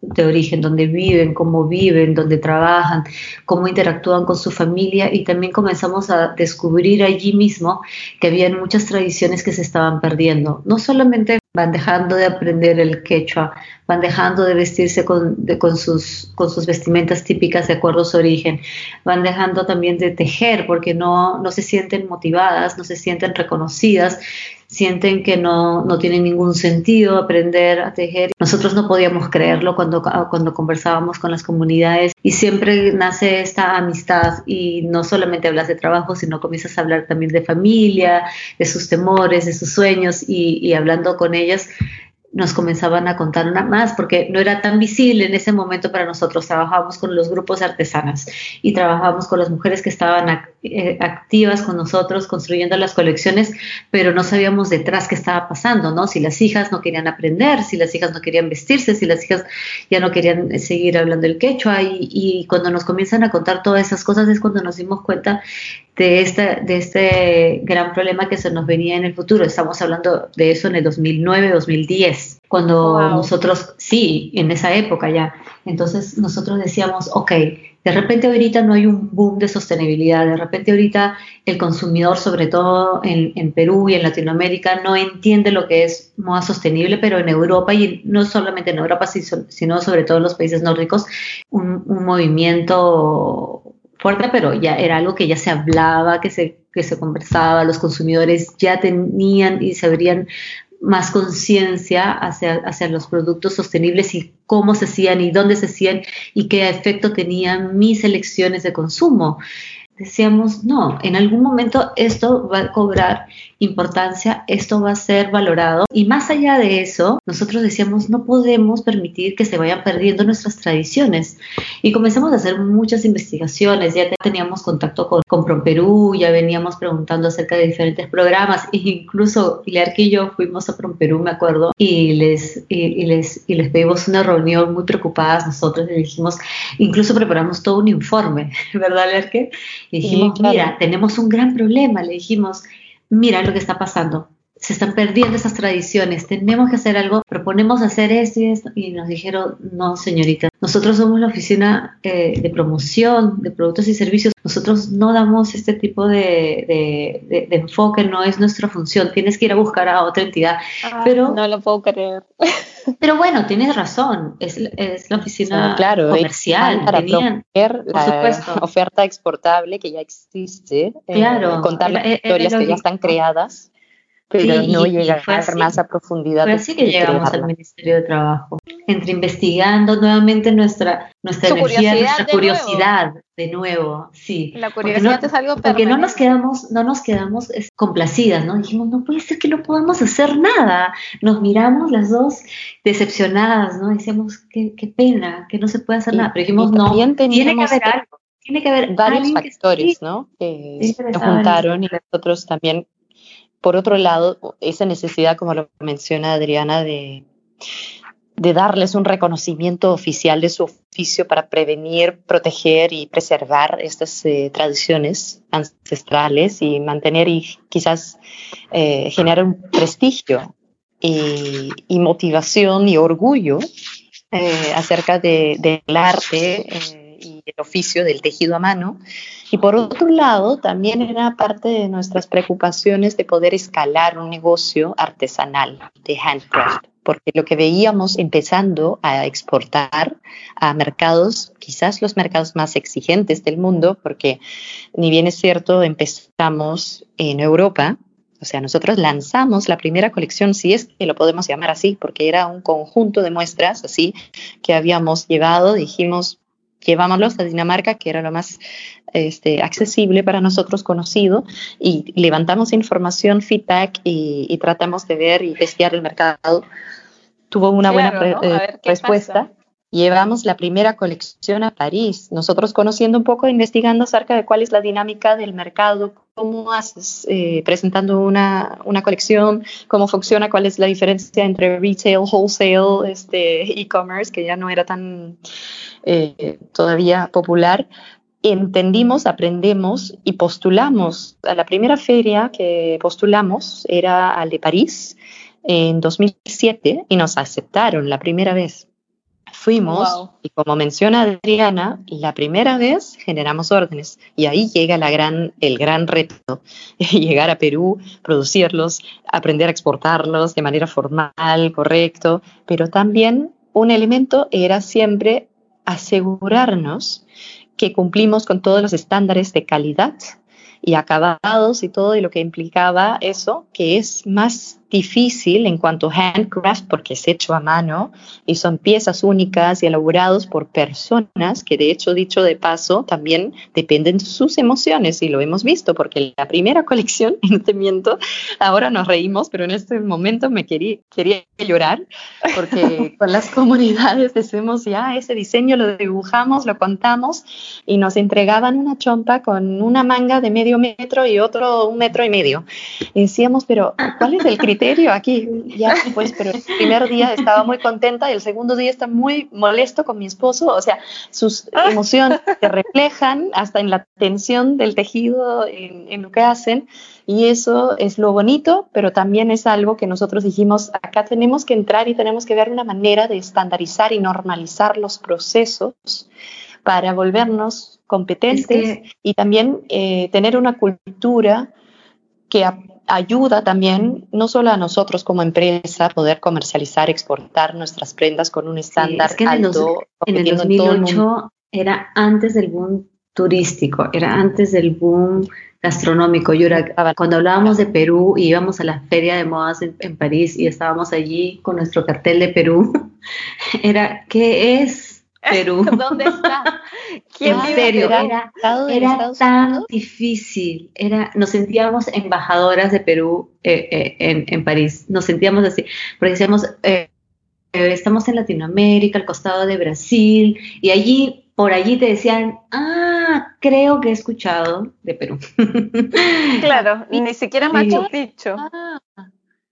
de origen, donde viven, cómo viven, donde trabajan, cómo interactúan con su familia y también comenzamos a descubrir allí mismo que había muchas tradiciones que se estaban perdiendo. No solamente van dejando de aprender el quechua, van dejando de vestirse con, sus vestimentas típicas de acuerdo a su origen, van dejando también de tejer porque no, no se sienten motivadas, no se sienten reconocidas, sienten que no, no tiene ningún sentido aprender a tejer. Nosotros no podíamos creerlo cuando, cuando conversábamos con las comunidades y siempre nace esta amistad y no solamente hablas de trabajo, sino comienzas a hablar también de familia, de sus temores, de sus sueños y, y hablando con ellas nos comenzaban a contar una más porque no era tan visible en ese momento para nosotros. Trabajábamos con los grupos artesanas y trabajábamos con las mujeres que estaban eh, activas con nosotros construyendo las colecciones, pero no sabíamos detrás qué estaba pasando, ¿no? Si las hijas no querían aprender, si las hijas no querían vestirse, si las hijas ya no querían seguir hablando el quechua y, y cuando nos comienzan a contar todas esas cosas es cuando nos dimos cuenta de este, de este gran problema que se nos venía en el futuro. Estamos hablando de eso en el 2009, 2010, cuando nosotros, sí, en esa época ya. Entonces nosotros decíamos, ok, de repente ahorita no hay un boom de sostenibilidad, de repente ahorita el consumidor, sobre todo en, en, Perú y en Latinoamérica, no entiende lo que es moda sostenible, pero en Europa y no solamente en Europa, sino sobre todo en los países nórdicos, un, un movimiento fuerte, pero ya era algo que ya se hablaba, que se, que se conversaba, los consumidores ya tenían y se verían más conciencia hacia, hacia los productos sostenibles y cómo se hacían y dónde se hacían y qué efecto tenían mis elecciones de consumo. Decíamos, no, en algún momento esto va a cobrar importancia, esto va a ser valorado y más allá de eso, nosotros decíamos, no podemos permitir que se vayan perdiendo nuestras tradiciones y comenzamos a hacer muchas investigaciones, ya teníamos contacto con, con Promperú, ya veníamos preguntando acerca de diferentes programas, e incluso Pilar y yo fuimos a Promperú, me acuerdo, y les, y, les, y les pedimos una reunión muy preocupadas nosotros, le dijimos, incluso preparamos todo un informe, ¿verdad, Lerke? Y dijimos, mira, tenemos un gran problema, le dijimos, mira lo que está pasando, se están perdiendo esas tradiciones, tenemos que hacer algo, proponemos hacer esto y esto, y nos dijeron, no, señorita, nosotros somos la oficina eh, de promoción de productos y servicios, nosotros no damos este tipo de, de, enfoque, no es nuestra función, tienes que ir a buscar a otra entidad. pero No lo puedo creer. Pero bueno, tienes razón, es, es la oficina claro, comercial. Para tenían, la oferta exportable que ya existe, eh, contar las historias que ya están creadas pero no llegar más a profundidad. Fue así que llegamos al Ministerio de Trabajo, entre investigando nuevamente nuestra, nuestra energía, nuestra curiosidad de nuevo, sí. La curiosidad es algo Porque no nos quedamos, no nos quedamos complacidas, ¿no? Dijimos, no puede ser que no podamos hacer nada. Nos miramos las dos decepcionadas, ¿no? Decíamos, qué, qué pena, que no se puede hacer nada. Pero dijimos, no, tiene que haber algo. Tiene que haber varios factores, ¿no? Que se juntaron y nosotros también por otro lado, esa necesidad, como lo menciona Adriana, de, de darles un reconocimiento oficial de su oficio para prevenir, proteger y preservar estas eh, tradiciones ancestrales y mantener y quizás eh, generar un prestigio y, motivación y orgullo eh, acerca del arte el oficio del tejido a mano. Y por otro lado, también era parte de nuestras preocupaciones de poder escalar un negocio artesanal de handcraft, porque lo que veíamos empezando a exportar a mercados, quizás los mercados más exigentes del mundo, porque ni bien es cierto, empezamos en Europa, o sea, nosotros lanzamos la primera colección, si es que lo podemos llamar así, porque era un conjunto de muestras así que habíamos llevado, dijimos, llevámoslos a Dinamarca, que era lo más este, accesible para nosotros, conocido, y levantamos información, feedback y, tratamos de ver y testear el mercado. Tuvo una buena eh, respuesta. Llevamos la primera colección a París, nosotros conociendo un poco, investigando acerca de cuál es la dinámica del mercado, cómo haces eh, presentando una, una, colección, cómo funciona, cuál es la diferencia entre retail, wholesale, este, e-commerce, que ya no era tan eh, todavía popular, entendimos, aprendemos y postulamos. A la primera feria que postulamos era al de París en 2007 y nos aceptaron la primera vez. Fuimos y como menciona Adriana, la primera vez generamos órdenes y ahí llega la gran, el gran reto, llegar a Perú, producirlos, aprender a exportarlos de manera formal, correcto, pero también un elemento era siempre asegurarnos que cumplimos con todos los estándares de calidad y acabados y todo y lo que implicaba eso, que es más difícil en cuanto a handcraft porque es hecho a mano y son piezas únicas y elaborados por personas que de hecho dicho de paso también dependen de sus emociones y lo hemos visto porque la primera colección, en este miento, ahora nos reímos, pero en este momento me quería, quería llorar porque con las comunidades decimos ya ese diseño lo dibujamos, lo contamos y nos entregaban una chompa con una manga de medio metro y otro un metro y medio. Y decíamos, pero ¿cuál es el criterio? aquí. Ya, pues, pero el primer día estaba muy contenta y el segundo día está muy molesto con mi esposo. O sea, sus ah. emociones se reflejan hasta en la tensión del tejido, en, lo que hacen. Y eso es lo bonito, pero también es algo que nosotros dijimos, acá tenemos que entrar y tenemos que ver una manera de estandarizar y normalizar los procesos para volvernos competentes y también eh, tener una cultura que ayuda también, no solo a nosotros como empresa, a poder comercializar, exportar nuestras prendas con un estándar alto. En el, 2008 era antes del boom turístico, era antes del boom gastronómico. Yo cuando hablábamos de Perú y íbamos a la feria de modas en, París y estábamos allí con nuestro cartel de Perú, era, ¿qué es Perú. ¿Dónde está? ¿Quién en serio, era, era tan difícil. Era, nos sentíamos embajadoras de Perú eh, eh, en, en, París. Nos sentíamos así, porque decíamos, eh, estamos en Latinoamérica, al costado de Brasil, y allí, por allí te decían, ah, creo que he escuchado de Perú. Claro, ni siquiera Machu Picchu. Ah,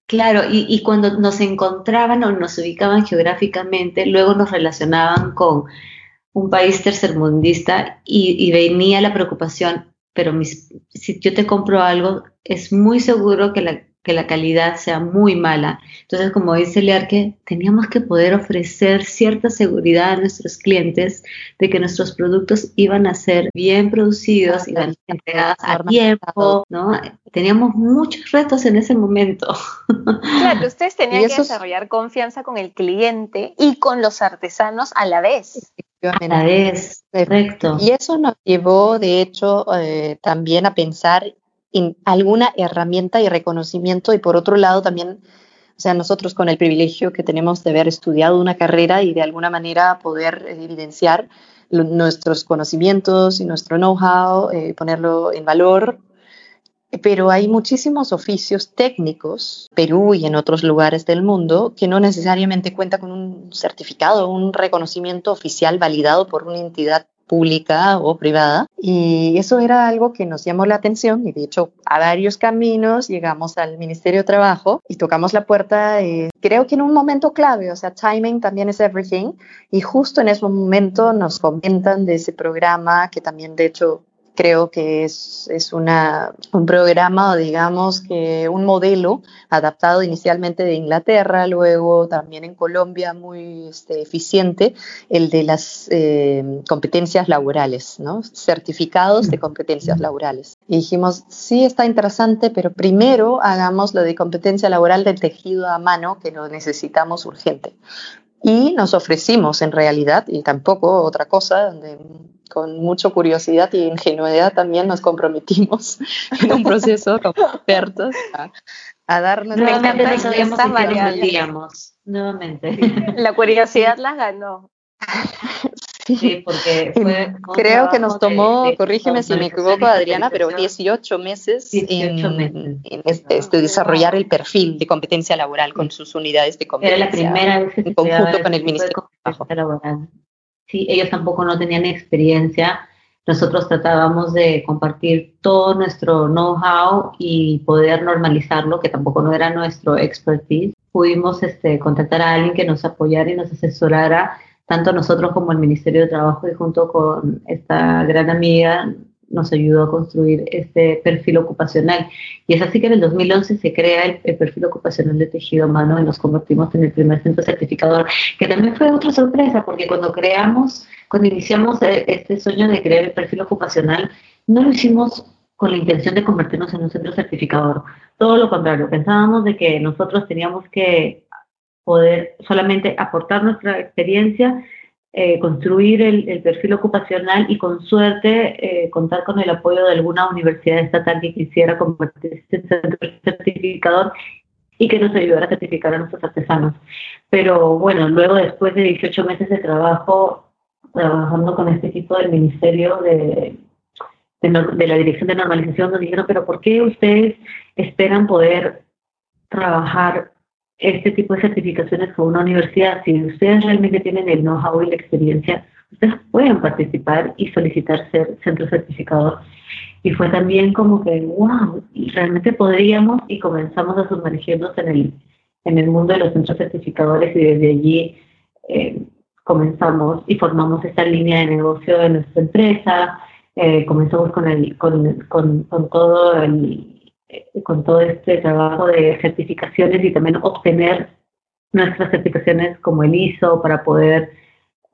Claro, y, cuando nos encontraban o nos ubicaban geográficamente, luego nos relacionaban con un país tercermundista y, y venía la preocupación, pero si yo te compro algo, es muy seguro que la que la calidad sea muy mala. Entonces, como dice Learque, teníamos que poder ofrecer cierta seguridad a nuestros clientes de que nuestros productos iban a ser bien producidos, iban a ser entregados a tiempo, ¿no? Teníamos muchos retos en ese momento. Claro, ustedes tenían que desarrollar confianza con el cliente y con los artesanos a la vez. A la vez, correcto. Y eso nos llevó, de hecho, eh, también a pensar alguna herramienta y reconocimiento y por otro lado también, o sea, nosotros con el privilegio que tenemos de haber estudiado una carrera y de alguna manera poder evidenciar nuestros conocimientos y nuestro know-how, eh, ponerlo en valor. Pero hay muchísimos oficios técnicos, Perú y en otros lugares del mundo, que no necesariamente cuenta con un certificado, un reconocimiento oficial validado por una entidad pública o privada. Y eso era algo que nos llamó la atención y de hecho a varios caminos llegamos al Ministerio de Trabajo y tocamos la puerta, eh, creo que en un momento clave, o sea, timing también es everything. Y justo en ese momento nos comentan de ese programa que también de hecho creo que es, es una, un programa, digamos, que un modelo adaptado inicialmente de Inglaterra, luego también en Colombia muy este, eficiente, el de las eh, competencias laborales, ¿no? certificados de competencias laborales. Y dijimos, sí, está interesante, pero primero hagamos lo de competencia laboral del tejido a mano, que lo necesitamos urgente. Y nos ofrecimos en realidad, y tampoco otra cosa, donde con mucha curiosidad y ingenuidad también nos comprometimos en un proceso como expertos a, a darnos Nuevamente no sabíamos Nuevamente. La curiosidad las ganó. Sí, porque fue creo que nos tomó, corrígeme si me equivoco Adriana, pero 18 meses, 18 meses. en, este, este, desarrollar el perfil de competencia laboral con sus unidades de competencia. Era la primera vez que en conjunto con el Ministerio de Trabajo. Laboral. Sí, ellos tampoco no tenían experiencia. Nosotros tratábamos de compartir todo nuestro know-how y poder normalizarlo, que tampoco no era nuestro expertise. Pudimos este, contratar a alguien que nos apoyara y nos asesorara tanto nosotros como el Ministerio de Trabajo y junto con esta gran amiga nos ayudó a construir este perfil ocupacional. Y es así que en el 2011 se crea el, perfil ocupacional de tejido a mano y nos convertimos en el primer centro certificador, que también fue otra sorpresa, porque cuando creamos, cuando iniciamos e, este sueño de crear el perfil ocupacional, no lo hicimos con la intención de convertirnos en un centro certificador. Todo lo contrario, pensábamos de que nosotros teníamos que poder solamente aportar nuestra experiencia, eh, construir el, perfil ocupacional y con suerte eh, contar con el apoyo de alguna universidad estatal que quisiera convertirse en centro certificador y que nos ayudara a certificar a nuestros artesanos. Pero bueno, luego después de 18 meses de trabajo, trabajando con este equipo del Ministerio de, de la Dirección de Normalización, nos dijeron, pero ¿por qué ustedes esperan poder trabajar este tipo de certificaciones con una universidad, si ustedes realmente tienen el know-how y la experiencia, ustedes pueden participar y solicitar ser centro certificador. Y fue también como que, wow, realmente podríamos y comenzamos a sumergirnos en el, en el mundo de los centros certificadores y desde allí eh, comenzamos y formamos esta línea de negocio de nuestra empresa. Eh, comenzamos con, el, con, con, con todo el con todo este trabajo de certificaciones y también obtener nuestras certificaciones como el ISO para poder,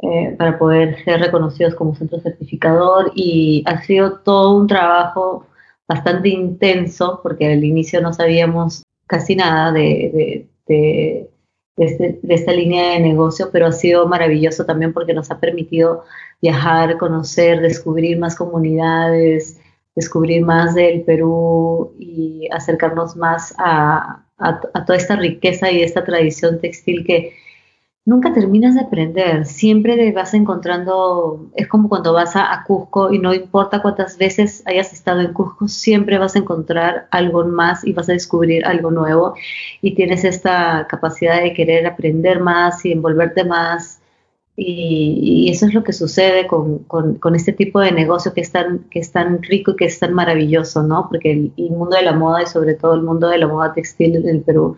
eh, para poder ser reconocidos como centro certificador. Y ha sido todo un trabajo bastante intenso porque al inicio no sabíamos casi nada de, de, este, de, esta línea de negocio, pero ha sido maravilloso también porque nos ha permitido viajar, conocer, descubrir más comunidades, descubrir más del Perú y acercarnos más a, a, toda esta riqueza y esta tradición textil que, nunca terminas de aprender, siempre vas encontrando, es como cuando vas a, Cusco y no importa cuántas veces hayas estado en Cusco, siempre vas a encontrar algo más y vas a descubrir algo nuevo y tienes esta capacidad de querer aprender más y envolverte más. Y, eso es lo que sucede con, este tipo de negocio que es, tan, que es tan rico y que es tan maravilloso, ¿no? Porque el, el mundo de la moda y sobre todo el mundo de la moda textil en el Perú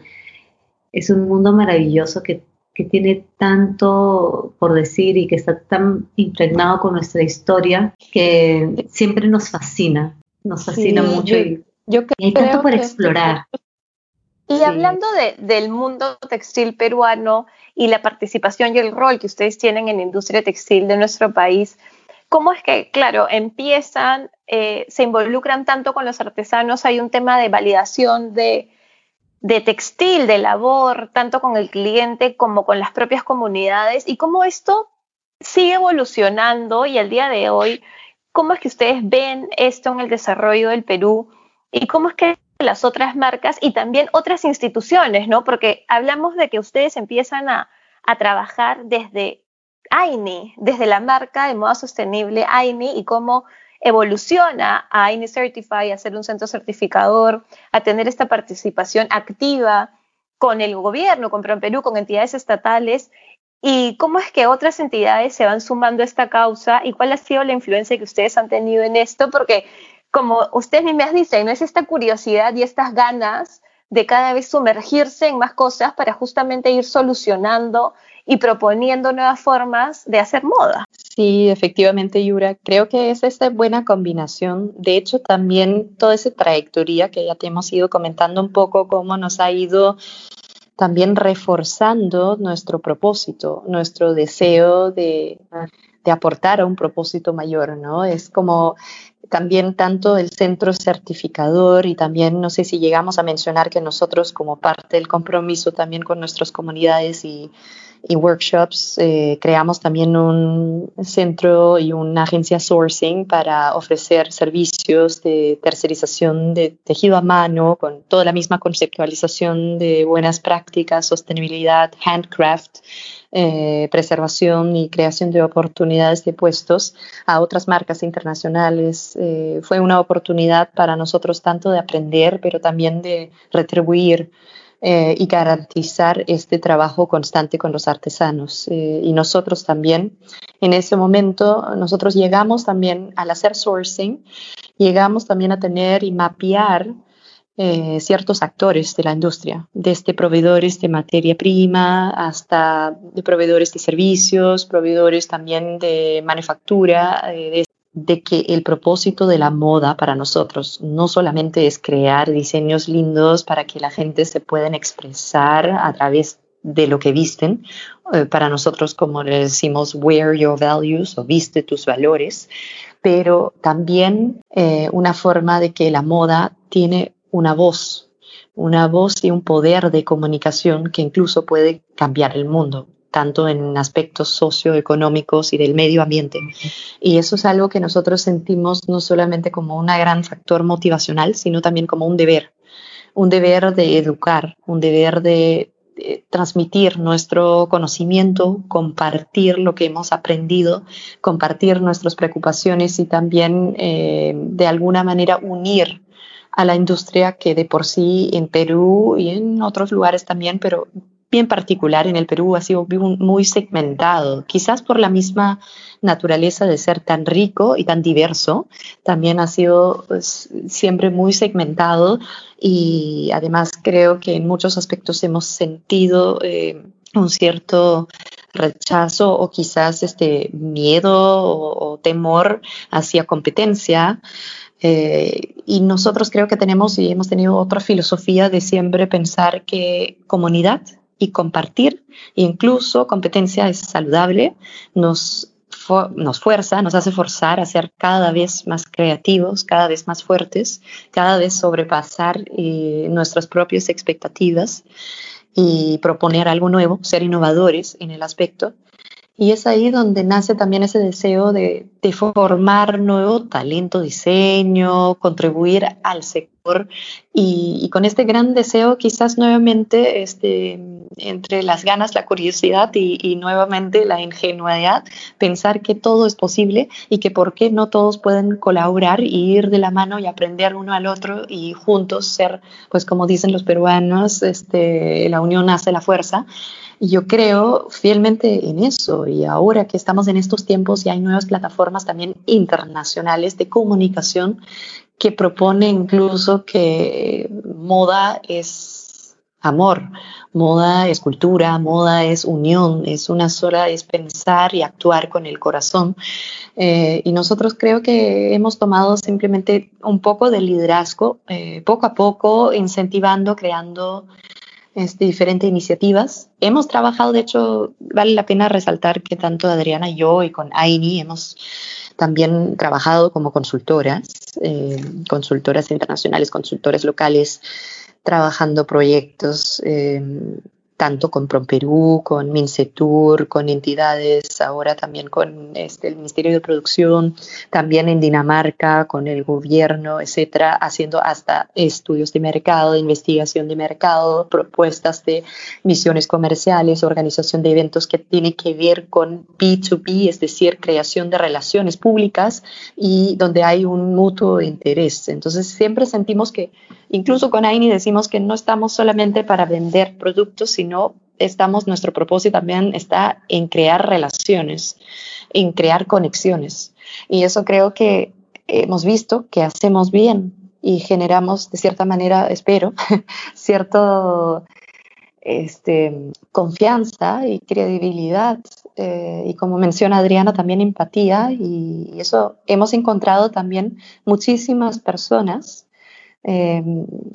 es un mundo maravilloso que que tiene tanto por decir y que está tan impregnado con nuestra historia que siempre nos fascina, nos fascina mucho y, hay tanto por explorar. Y hablando de, del mundo textil peruano y la participación y el rol que ustedes tienen en la industria textil de nuestro país, ¿cómo es que, claro, empiezan, eh, se involucran tanto con los artesanos? Hay un tema de validación de de textil, de labor, tanto con el cliente como con las propias comunidades. Y cómo esto sigue evolucionando y al día de hoy, cómo es que ustedes ven esto en el desarrollo del Perú y cómo es que las otras marcas y también otras instituciones, ¿no? Porque hablamos de que ustedes empiezan a, a trabajar desde AINI, desde la marca de moda sostenible AINI y cómo evoluciona a INI Certify, a ser un centro certificador, a tener esta participación activa con el gobierno, con Perú, con entidades estatales, y cómo es que otras entidades se van sumando a esta causa y cuál ha sido la influencia que ustedes han tenido en esto, porque como ustedes me dicen, ¿no? es esta curiosidad y estas ganas de cada vez sumergirse en más cosas para justamente ir solucionando y proponiendo nuevas formas de hacer moda. Sí, efectivamente, Yura. Creo que es esta buena combinación. De hecho, también toda esa trayectoria que ya te hemos ido comentando un poco, cómo nos ha ido también reforzando nuestro propósito, nuestro deseo de, de aportar a un propósito mayor, ¿no? Es como también tanto el centro certificador y también no sé si llegamos a mencionar que nosotros como parte del compromiso también con nuestras comunidades y workshops. Eh, creamos también un centro y una agencia sourcing para ofrecer servicios de tercerización de tejido a mano con toda la misma conceptualización de buenas prácticas, sostenibilidad, handcraft. Eh, preservación y creación de oportunidades de puestos a otras marcas internacionales. Eh, fue una oportunidad para nosotros tanto de aprender, pero también de retribuir eh, y garantizar este trabajo constante con los artesanos. Y nosotros también, en ese momento, nosotros llegamos también al hacer sourcing, llegamos también a tener y mapear eh, ciertos actores de la industria, desde proveedores de materia prima hasta de proveedores de servicios, proveedores también de manufactura, de de que el propósito de la moda para nosotros no solamente es crear diseños lindos para que la gente se pueda expresar a través de lo que visten, eh, para nosotros como le decimos wear your values o viste tus valores, pero también eh, una forma de que la moda tiene una voz, una voz y un poder de comunicación que incluso puede cambiar el mundo tanto en aspectos socioeconómicos y del medio ambiente. Y eso es algo que nosotros sentimos no solamente como un gran factor motivacional, sino también como un deber, un deber de educar, un deber de, transmitir nuestro conocimiento, compartir lo que hemos aprendido, compartir nuestras preocupaciones y también eh, de alguna manera unir a la industria que de por sí en Perú y en otros lugares también, pero bien particular en el Perú ha sido muy segmentado, quizás por la misma naturaleza de ser tan rico y tan diverso, también ha sido pues, siempre muy segmentado y además creo que en muchos aspectos hemos sentido eh, un cierto rechazo o quizás este miedo o, temor hacia competencia. Eh, y nosotros creo que tenemos y hemos tenido otra filosofía de siempre pensar que comunidad y compartir, incluso competencia es saludable, nos, nos fuerza, nos hace forzar a ser cada vez más creativos, cada vez más fuertes, cada vez sobrepasar eh, nuestras propias expectativas y proponer algo nuevo, ser innovadores en el aspecto. Y es ahí donde nace también ese deseo de, formar nuevo talento, diseño, contribuir al sector y, con este gran deseo quizás nuevamente este, entre las ganas, la curiosidad y, nuevamente la ingenuidad, pensar que todo es posible y que por qué no todos pueden colaborar y ir de la mano y aprender uno al otro y juntos ser, pues como dicen los peruanos, este, la unión hace la fuerza. Yo creo fielmente en eso. Y ahora que estamos en estos tiempos y hay nuevas plataformas también internacionales de comunicación que propone incluso que moda es amor, moda es cultura, moda es unión, es una sola, es pensar y actuar con el corazón. Eh, y nosotros creo que hemos tomado simplemente un poco de liderazgo, eh, poco a poco, incentivando, creando este, diferentes iniciativas. Hemos trabajado, de hecho, vale la pena resaltar que tanto Adriana y yo y con Aini hemos también trabajado como consultoras, eh, consultoras internacionales, consultores locales, trabajando proyectos eh, tanto con PromPerú, con Mincetur, con entidades, ahora también con este, el Ministerio de Producción, también en Dinamarca, con el gobierno, etcétera, haciendo hasta estudios de mercado, de investigación de mercado, propuestas de misiones comerciales, organización de eventos que tienen que ver con B2B, es decir, creación de relaciones públicas y donde hay un mutuo interés. Entonces, siempre sentimos que Incluso con AINI decimos que no estamos solamente para vender productos, sino estamos, nuestro propósito también está en crear relaciones, en crear conexiones. Y eso creo que hemos visto que hacemos bien y generamos, de cierta manera, espero, cierto este, confianza y credibilidad. Eh, y como menciona Adriana, también empatía. y eso hemos encontrado también muchísimas personas eh,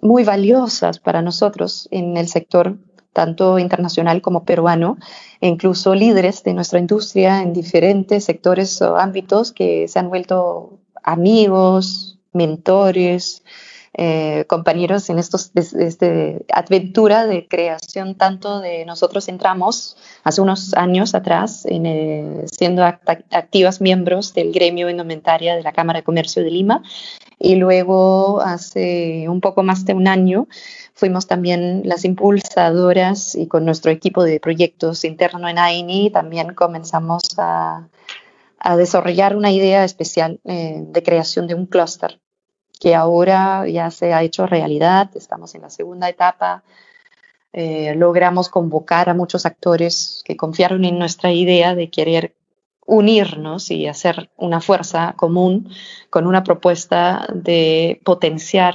muy valiosas para nosotros en el sector tanto internacional como peruano, e incluso líderes de nuestra industria en diferentes sectores o ámbitos que se han vuelto amigos, mentores, eh, compañeros en estos este, aventura de creación tanto de nosotros entramos hace unos años atrás en, eh, siendo activas miembros del gremio indumentaria de la Cámara de Comercio de Lima y luego hace un poco más de un año fuimos también las impulsadoras y con nuestro equipo de proyectos interno en AINI también comenzamos a, desarrollar una idea especial eh, de creación de un clúster que ahora ya se ha hecho realidad, estamos en la segunda etapa, eh, logramos convocar a muchos actores que confiaron en nuestra idea de querer unirnos y hacer una fuerza común con una propuesta de potenciar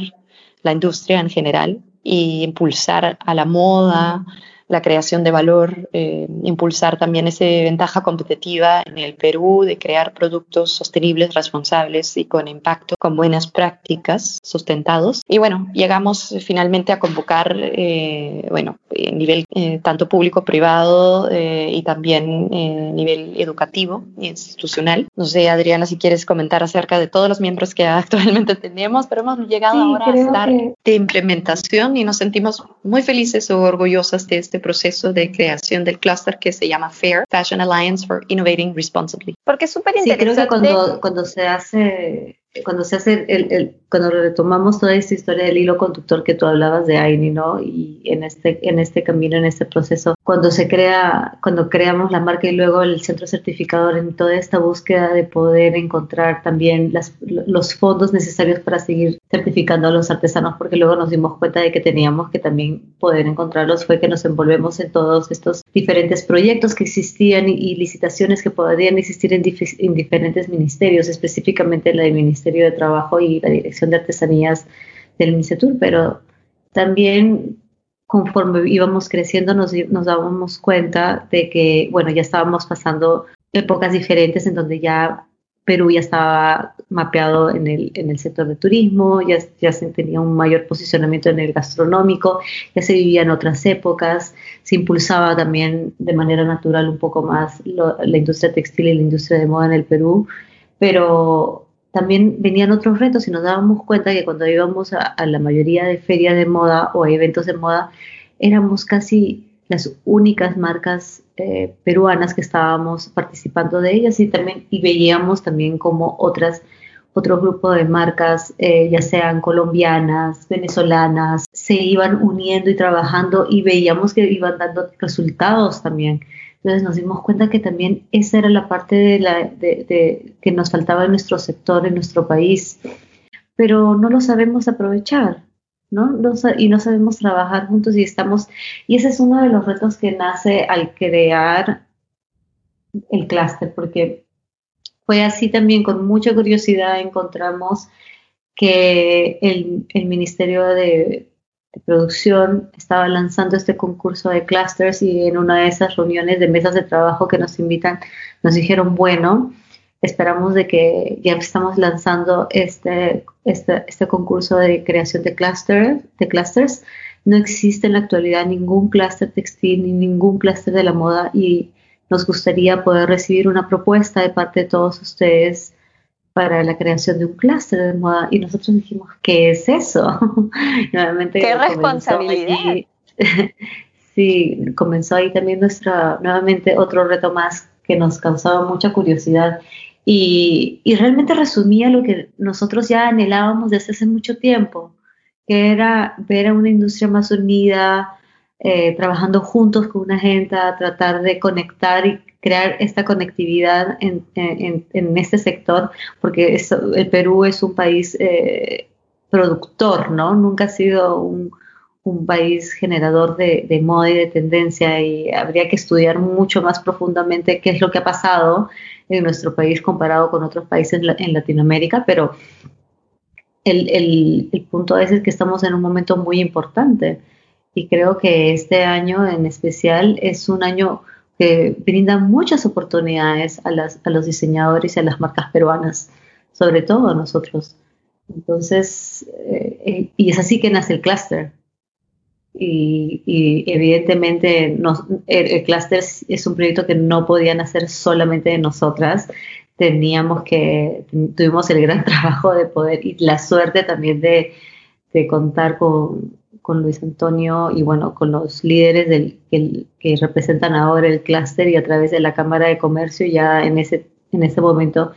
la industria en general y impulsar a la moda, la creación de valor, eh, impulsar también esa ventaja competitiva en el Perú de crear productos sostenibles, responsables y con impacto, con buenas prácticas sustentados. Y bueno, llegamos finalmente a convocar, eh, bueno, a nivel eh, tanto público-privado y también a nivel educativo e institucional. No sé, Adriana, si quieres comentar acerca de todos los miembros que actualmente tenemos, pero hemos llegado ahora a estar de implementación y nos sentimos muy felices o orgullosas de este este proceso de creación del clúster que se llama FAIR, Fashion Alliance for Innovating Responsibly. Porque es súper interesante. Sí, creo que cuando, cuando se hace cuando se hace el, el, cuando retomamos toda esta historia del hilo conductor que tú hablabas de Aini, ¿no? Y en este, en este camino, en este proceso, cuando se crea, cuando creamos la marca y luego el centro certificador en toda esta búsqueda de poder encontrar también las, los fondos necesarios para seguir certificando a los artesanos, porque luego nos dimos cuenta de que teníamos que también poder encontrarlos, fue que nos envolvemos en todos estos diferentes proyectos que existían y, licitaciones que podrían existir en, en diferentes ministerios, específicamente la de Ministerio de Trabajo y la Dirección de Artesanías del MINCETUR, pero también conforme íbamos creciendo nos, nos dábamos cuenta de que, bueno, ya estábamos pasando épocas diferentes en donde ya Perú ya estaba mapeado en el, en el sector de turismo, ya, ya se tenía un mayor posicionamiento en el gastronómico, ya se vivía en otras épocas, se impulsaba también de manera natural un poco más la industria textil y la industria de moda en el Perú, pero también venían otros retos y nos dábamos cuenta que cuando íbamos a, la mayoría de ferias de moda o a eventos de moda, éramos casi las únicas marcas eh, peruanas que estábamos participando de ellas y también y veíamos también como otras otro grupo de marcas, eh, ya sean colombianas, venezolanas, se iban uniendo y trabajando y veíamos que iban dando resultados también. Entonces nos dimos cuenta que también esa era la parte de la, de, que nos faltaba en nuestro sector, en nuestro país, pero no lo sabemos aprovechar. ¿no? y no sabemos trabajar juntos y estamos, y ese es uno de los retos que nace al crear el clúster, porque fue así también, con mucha curiosidad encontramos que el, Ministerio de, Producción estaba lanzando este concurso de clusters y en una de esas reuniones de mesas de trabajo que nos invitan, nos dijeron, bueno, esperamos de que ya estamos lanzando este, este, este concurso de creación de, cluster, de clusters. No existe en la actualidad ningún clúster textil ni ningún clúster de la moda y nos gustaría poder recibir una propuesta de parte de todos ustedes para la creación de un clúster de moda y nosotros dijimos, ¿qué es eso? nuevamente ¿Qué responsabilidad? sí, comenzó ahí también nuestra, nuevamente otro reto más que nos causaba mucha curiosidad y, y, realmente resumía lo que nosotros ya anhelábamos desde hace mucho tiempo, que era ver a una industria más unida, eh, trabajando juntos con una gente a tratar de conectar y crear esta conectividad en, este sector, porque el Perú es un país eh, productor, ¿no? Nunca ha sido un, país generador de, de, moda y de tendencia y habría que estudiar mucho más profundamente qué es lo que ha pasado en nuestro país comparado con otros países en Latinoamérica, pero el, el, el punto es que estamos en un momento muy importante y creo que este año en especial es un año que brinda muchas oportunidades a, las, a los diseñadores y a las marcas peruanas, sobre todo a nosotros. Entonces, eh, eh, y es así que nace el clúster. Y, evidentemente el, clúster es un proyecto que no podía nacer solamente de nosotras. Teníamos que, tuvimos el gran trabajo de poder y la suerte también de, de contar con, con Luis Antonio y bueno, con los líderes del, que, representan ahora el clúster y a través de la Cámara de Comercio ya en ese, en ese momento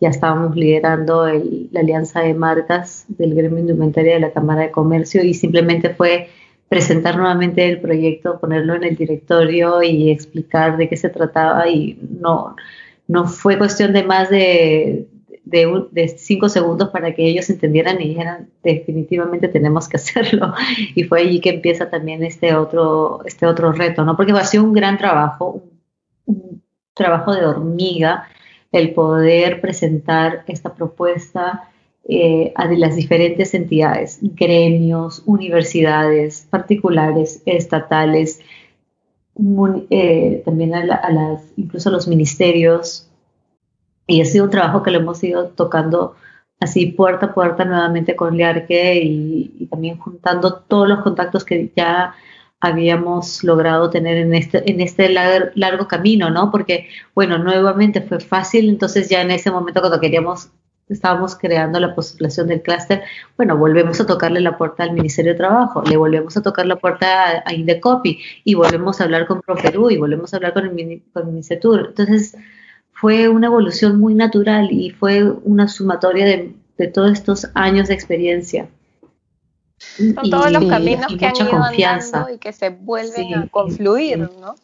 ya estábamos liderando la alianza de marcas del gremio indumentaria de la Cámara de Comercio y simplemente fue presentar nuevamente el proyecto, ponerlo en el directorio y explicar de qué se trataba y no, no fue cuestión de más de, de, cinco segundos para que ellos entendieran y dijeran definitivamente tenemos que hacerlo. Y fue allí que empieza también este otro, este otro reto, ¿no? Porque va a ser un gran trabajo, un, trabajo de hormiga, el poder presentar esta propuesta eh, a las diferentes entidades, gremios, universidades, particulares, estatales, eh, también a, a, las, incluso a los ministerios, y ha sido un trabajo que lo hemos ido tocando así puerta a puerta nuevamente con Liarque y, también juntando todos los contactos que ya habíamos logrado tener en este, en este largo, camino, ¿no? Porque, bueno, nuevamente fue fácil, entonces ya en ese momento cuando queríamos, estábamos creando la postulación del clúster, bueno, volvemos a tocarle la puerta al Ministerio de Trabajo, le volvemos a tocar la puerta a, Indecopi y volvemos a hablar con Proferú y volvemos a hablar con el, con el Entonces, fue una evolución muy natural y fue una sumatoria de, todos estos años de experiencia. Son todos los caminos que han ido andando y que se vuelven a confluir, ¿no?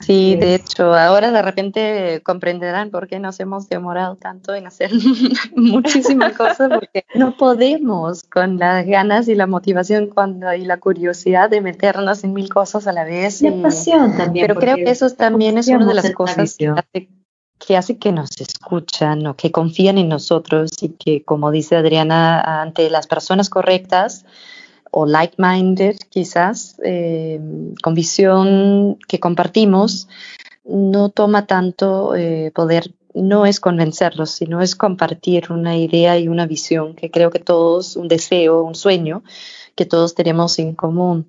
Sí, de hecho, ahora de repente comprenderán por qué nos hemos demorado tanto en hacer muchísimas cosas, porque no podemos con las ganas y la motivación cuando, y la curiosidad de meternos en mil cosas a la vez. Y, pasión también. Pero creo que eso también es una de las cosas que hace, que hace que nos escuchan o que confían en nosotros y que, como dice Adriana, ante las personas correctas, o like-minded quizás, eh, con visión que compartimos, no toma tanto eh, poder, no es convencerlos, sino es compartir una idea y una visión que creo que todos, un deseo, un sueño que todos tenemos en común.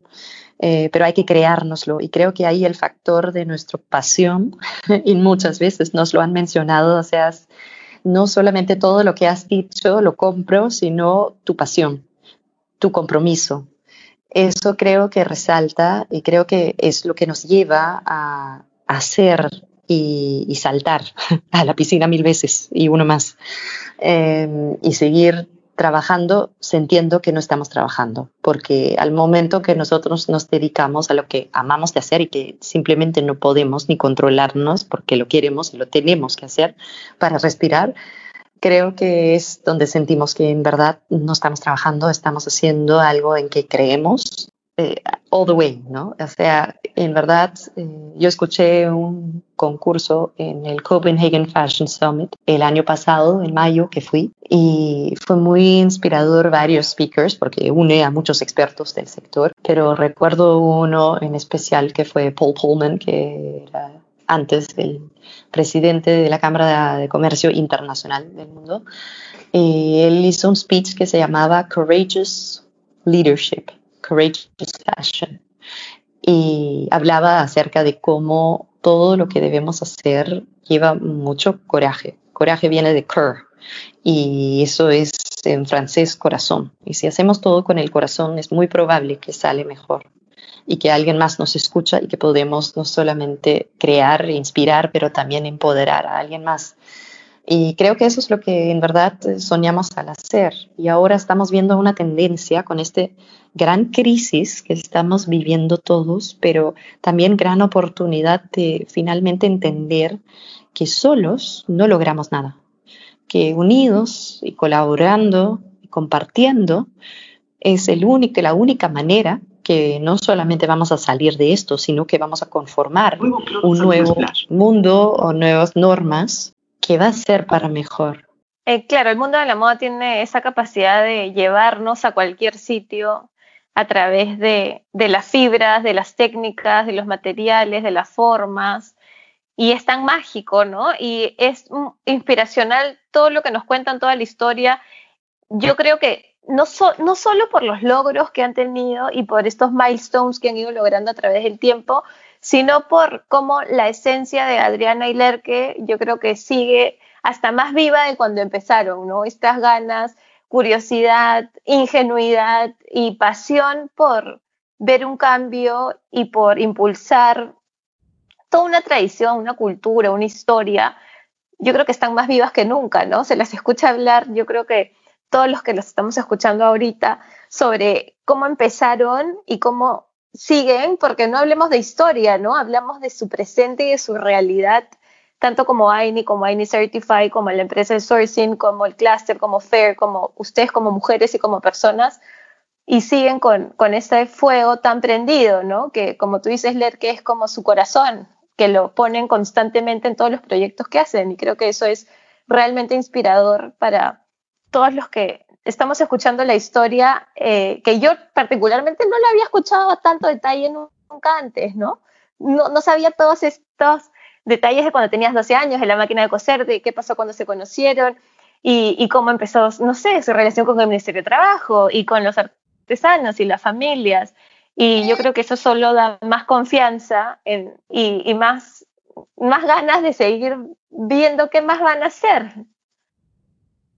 Eh, pero hay que creárnoslo y creo que ahí el factor de nuestra pasión, y muchas veces nos lo han mencionado, o sea, no solamente todo lo que has dicho lo compro, sino tu pasión tu compromiso. Eso creo que resalta y creo que es lo que nos lleva a, hacer y, saltar a la piscina mil veces y uno más. Em, y seguir trabajando sintiendo que no estamos trabajando, porque al momento que nosotros nos dedicamos a lo que amamos de hacer y que simplemente no podemos ni controlarnos porque lo queremos y lo tenemos que hacer para respirar, creo que es donde sentimos que en verdad no estamos trabajando, estamos haciendo algo en que creemos eh, all the way, ¿no? O sea, en verdad, eh, yo escuché un concurso en el Copenhagen Fashion Summit el año pasado, en mayo, que fui, y fue muy inspirador varios speakers porque une a muchos expertos del sector, pero recuerdo uno en especial que fue Paul Pullman, que era antes el presidente de la Cámara de Comercio Internacional del mundo. Y él hizo un speech que se llamaba Courageous Leadership Courageous Fashion. Y hablaba acerca de cómo todo lo que debemos hacer lleva mucho coraje. Coraje viene de cœur y eso es en francés corazón. Y si hacemos todo con el corazón es muy probable que sale mejor y que alguien más nos escucha y que podemos no solamente crear, inspirar, pero también empoderar a alguien más. Y creo que eso es lo que en verdad soñamos al hacer. Y ahora estamos viendo una tendencia con este gran crisis que estamos viviendo todos, pero también gran oportunidad de finalmente entender que solos no logramos nada, que unidos y colaborando y compartiendo es el único, la única manera que no solamente vamos a salir de esto, sino que vamos a conformar un nuevo mundo o nuevas normas que va a ser para mejor. Eh, claro, el mundo de la moda tiene esa capacidad de llevarnos a cualquier sitio a través de, de, las fibras, de las técnicas, de los materiales, de las formas. Y es tan mágico, ¿no? Y es inspiracional todo lo que nos cuentan, toda la historia. Yo creo que no, solo por los logros que han tenido y por estos milestones que han ido logrando a través del tiempo, sino por cómo la esencia de Adriana y Lerke yo creo que sigue hasta más viva de cuando empezaron, ¿no? Estas ganas, curiosidad, ingenuidad y pasión por ver un cambio y por impulsar toda una tradición, una cultura, una historia, yo creo que están más vivas que nunca, ¿no? Se las escucha hablar, yo creo que todos los que las estamos escuchando ahorita, sobre cómo empezaron y cómo siguen, porque no hablemos de historia, ¿no? Hablamos de su presente y de su realidad, tanto como AINI, como AINI Certify, como la empresa de sourcing, como el cluster, como FAIR, como ustedes como mujeres y como personas, y siguen con, con ese fuego tan prendido, ¿no? Que como tú dices, Ler, que es como su corazón, que lo ponen constantemente en todos los proyectos que hacen, y creo que eso es realmente inspirador para todos los que estamos escuchando la historia eh, que yo particularmente no la había escuchado a tanto detalle nunca antes, ¿no? ¿no? Sabía todos estos detalles de cuando tenías 12 años, en la máquina de coser, de qué pasó cuando se conocieron y, cómo empezó, no sé, su relación con el Ministerio de Trabajo y con los artesanos y las familias. Y yo creo que eso solo da más confianza y, y más, más ganas de seguir viendo qué más van a hacer.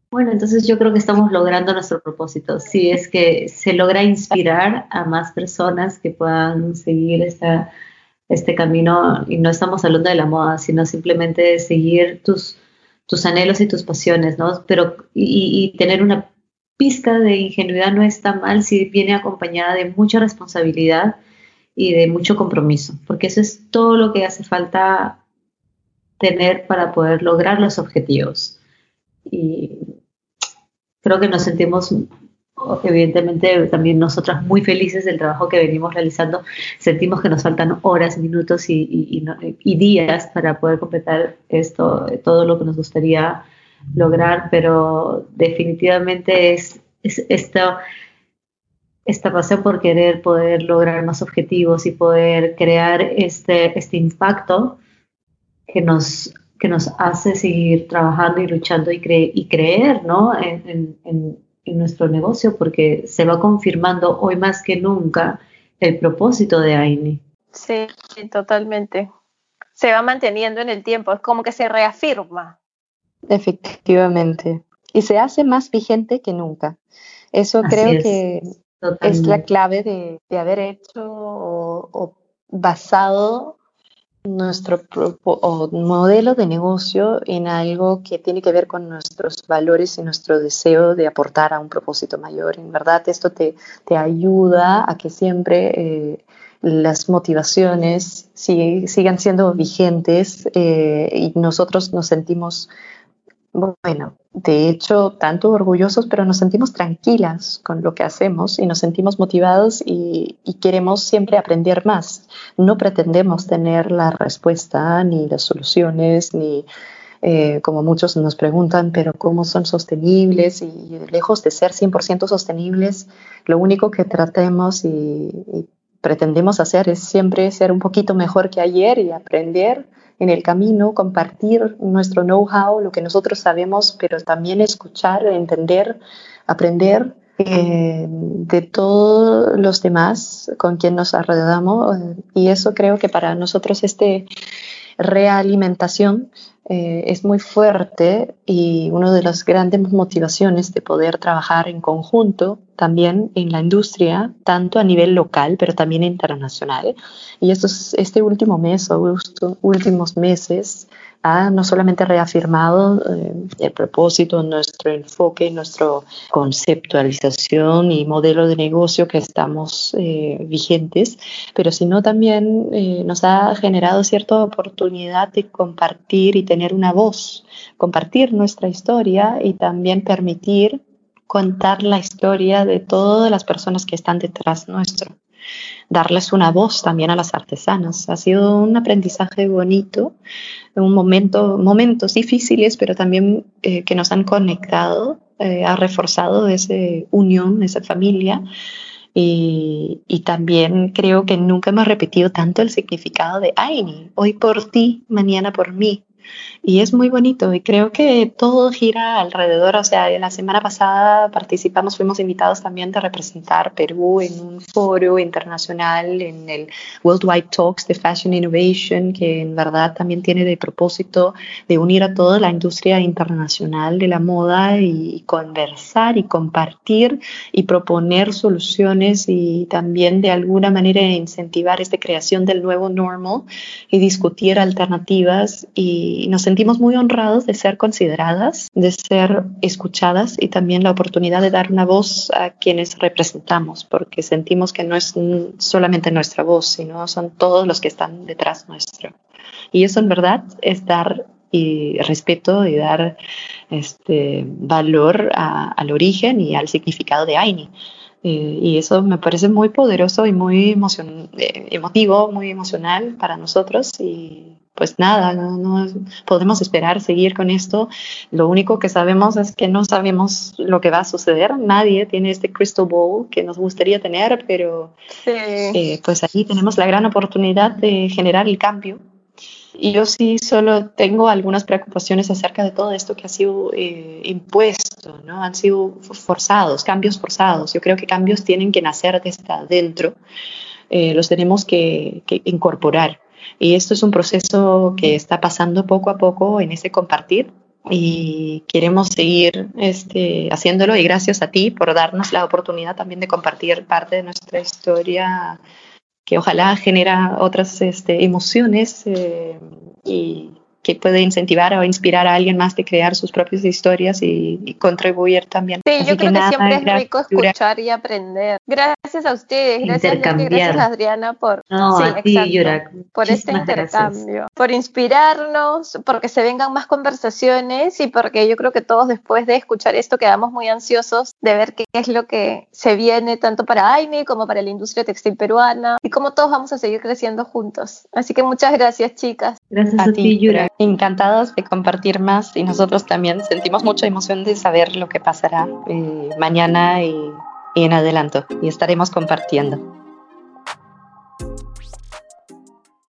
Bueno, entonces yo creo que estamos logrando nuestro propósito. Si es que se logra inspirar a más personas que puedan seguir esta, este camino, y no estamos hablando de la moda, sino simplemente de seguir tus, tus anhelos y tus pasiones, ¿no? Pero, y, y tener una pizca de ingenuidad no está mal si viene acompañada de mucha responsabilidad y de mucho compromiso, porque eso es todo lo que hace falta tener para poder lograr los objetivos y creo que nos sentimos evidentemente también nosotras muy felices del trabajo que venimos realizando. Sentimos que nos faltan horas, minutos y, días para poder completar esto, todo lo que nos gustaría lograr, pero definitivamente es, es esta, esta pasión por querer poder lograr más objetivos y poder crear este, este impacto que nos que nos hace seguir trabajando y luchando y, y creer ¿no? en, en, en, nuestro negocio, porque se va confirmando hoy más que nunca el propósito de AINI. Sí, totalmente. Se va manteniendo en el tiempo, es como que se reafirma. Efectivamente. Y se hace más vigente que nunca. Eso creo que es la clave de, de haber hecho o, o basado nuestro modelo de negocio en algo que tiene que ver con nuestros valores y nuestro deseo de aportar a un propósito mayor. En verdad, esto te, te ayuda a que siempre eh, las motivaciones sigan siendo vigentes eh, y nosotros nos sentimos bueno, de hecho, tanto orgullosos, pero nos sentimos tranquilas con lo que hacemos y nos sentimos motivados y, queremos siempre aprender más. No pretendemos tener la respuesta ni las soluciones, ni eh, como muchos nos preguntan, pero ¿cómo son sostenibles? Y, lejos de ser 100% sostenibles, lo único que tratemos y pretendemos hacer es siempre ser un poquito mejor que ayer y aprender en el camino, compartir nuestro know-how, lo que nosotros sabemos, pero también escuchar, entender, aprender eh, de todos los demás con quien nos arrodamos. Y eso creo que para nosotros este realimentación eh, es muy fuerte y una de las grandes motivaciones de poder trabajar en conjunto también en la industria, tanto a nivel local, pero también internacional. Y estos, este último mes o estos últimos meses ha no solamente reafirmado eh, el propósito, nuestro enfoque, nuestra conceptualización y modelo de negocio que estamos eh, vigentes, pero sino también eh, nos ha generado cierta oportunidad de compartir y tener una voz, compartir nuestra historia y también permitir contar la historia de todas las personas que están detrás nuestro darles una voz también a las artesanas. Ha sido un aprendizaje bonito, un momento, momentos difíciles, pero también eh, que nos han conectado, eh, ha reforzado esa unión, esa familia. Y, y, también creo que nunca hemos repetido tanto el significado de Aini, hoy por ti, mañana por mí y es muy bonito y creo que todo gira alrededor, o sea, la semana pasada participamos, fuimos invitados también a representar Perú en un foro internacional, en el Worldwide Talks de Fashion Innovation, que en verdad también tiene de propósito de unir a toda la industria internacional de la moda y conversar y compartir y proponer soluciones y también de alguna manera incentivar esta creación del nuevo normal y discutir alternativas y nos sentimos muy honrados de ser consideradas, de ser escuchadas y también la oportunidad de dar una voz a quienes representamos, porque sentimos que no es solamente nuestra voz, sino son todos los que están detrás nuestro. Y eso en verdad es dar y respeto y dar este valor al origen y al significado de Aini. Y eso me parece muy poderoso y muy eh, emotivo, muy emocional para nosotros y pues nada, no, podemos esperar seguir con esto. Lo único que sabemos es que no sabemos lo que va a suceder. Nadie tiene este crystal ball que nos gustaría tener, pero eh, pues ahí tenemos la gran oportunidad de generar el cambio. Y yo sí solo tengo algunas preocupaciones acerca de todo esto que ha sido eh, impuesto, ¿no? Han sido forzados, cambios forzados. Yo creo que cambios tienen que nacer desde adentro. Eh, los tenemos que, que incorporar y esto es un proceso que está pasando poco a poco en ese compartir y queremos seguir este, haciéndolo. Y gracias a ti por darnos la oportunidad también de compartir parte de nuestra historia que ojalá genera otras este, emociones eh, y que puede incentivar o inspirar a alguien más de crear sus propias historias y, contribuir también. Sí, yo creo que, siempre es rico escuchar y aprender. Gracias a ustedes, gracias, gracias Adriana por, por este intercambio, por inspirarnos, porque se vengan más conversaciones y porque yo creo que todos después de escuchar esto quedamos muy ansiosos de ver qué es lo que se viene tanto para AINI como para la industria textil peruana y cómo todos vamos a seguir creciendo juntos. Así que muchas gracias chicas. Gracias a, ti, Yura. Encantados de compartir más y nosotros también sentimos mucha emoción de saber lo que pasará eh, mañana y, y en adelanto y estaremos compartiendo.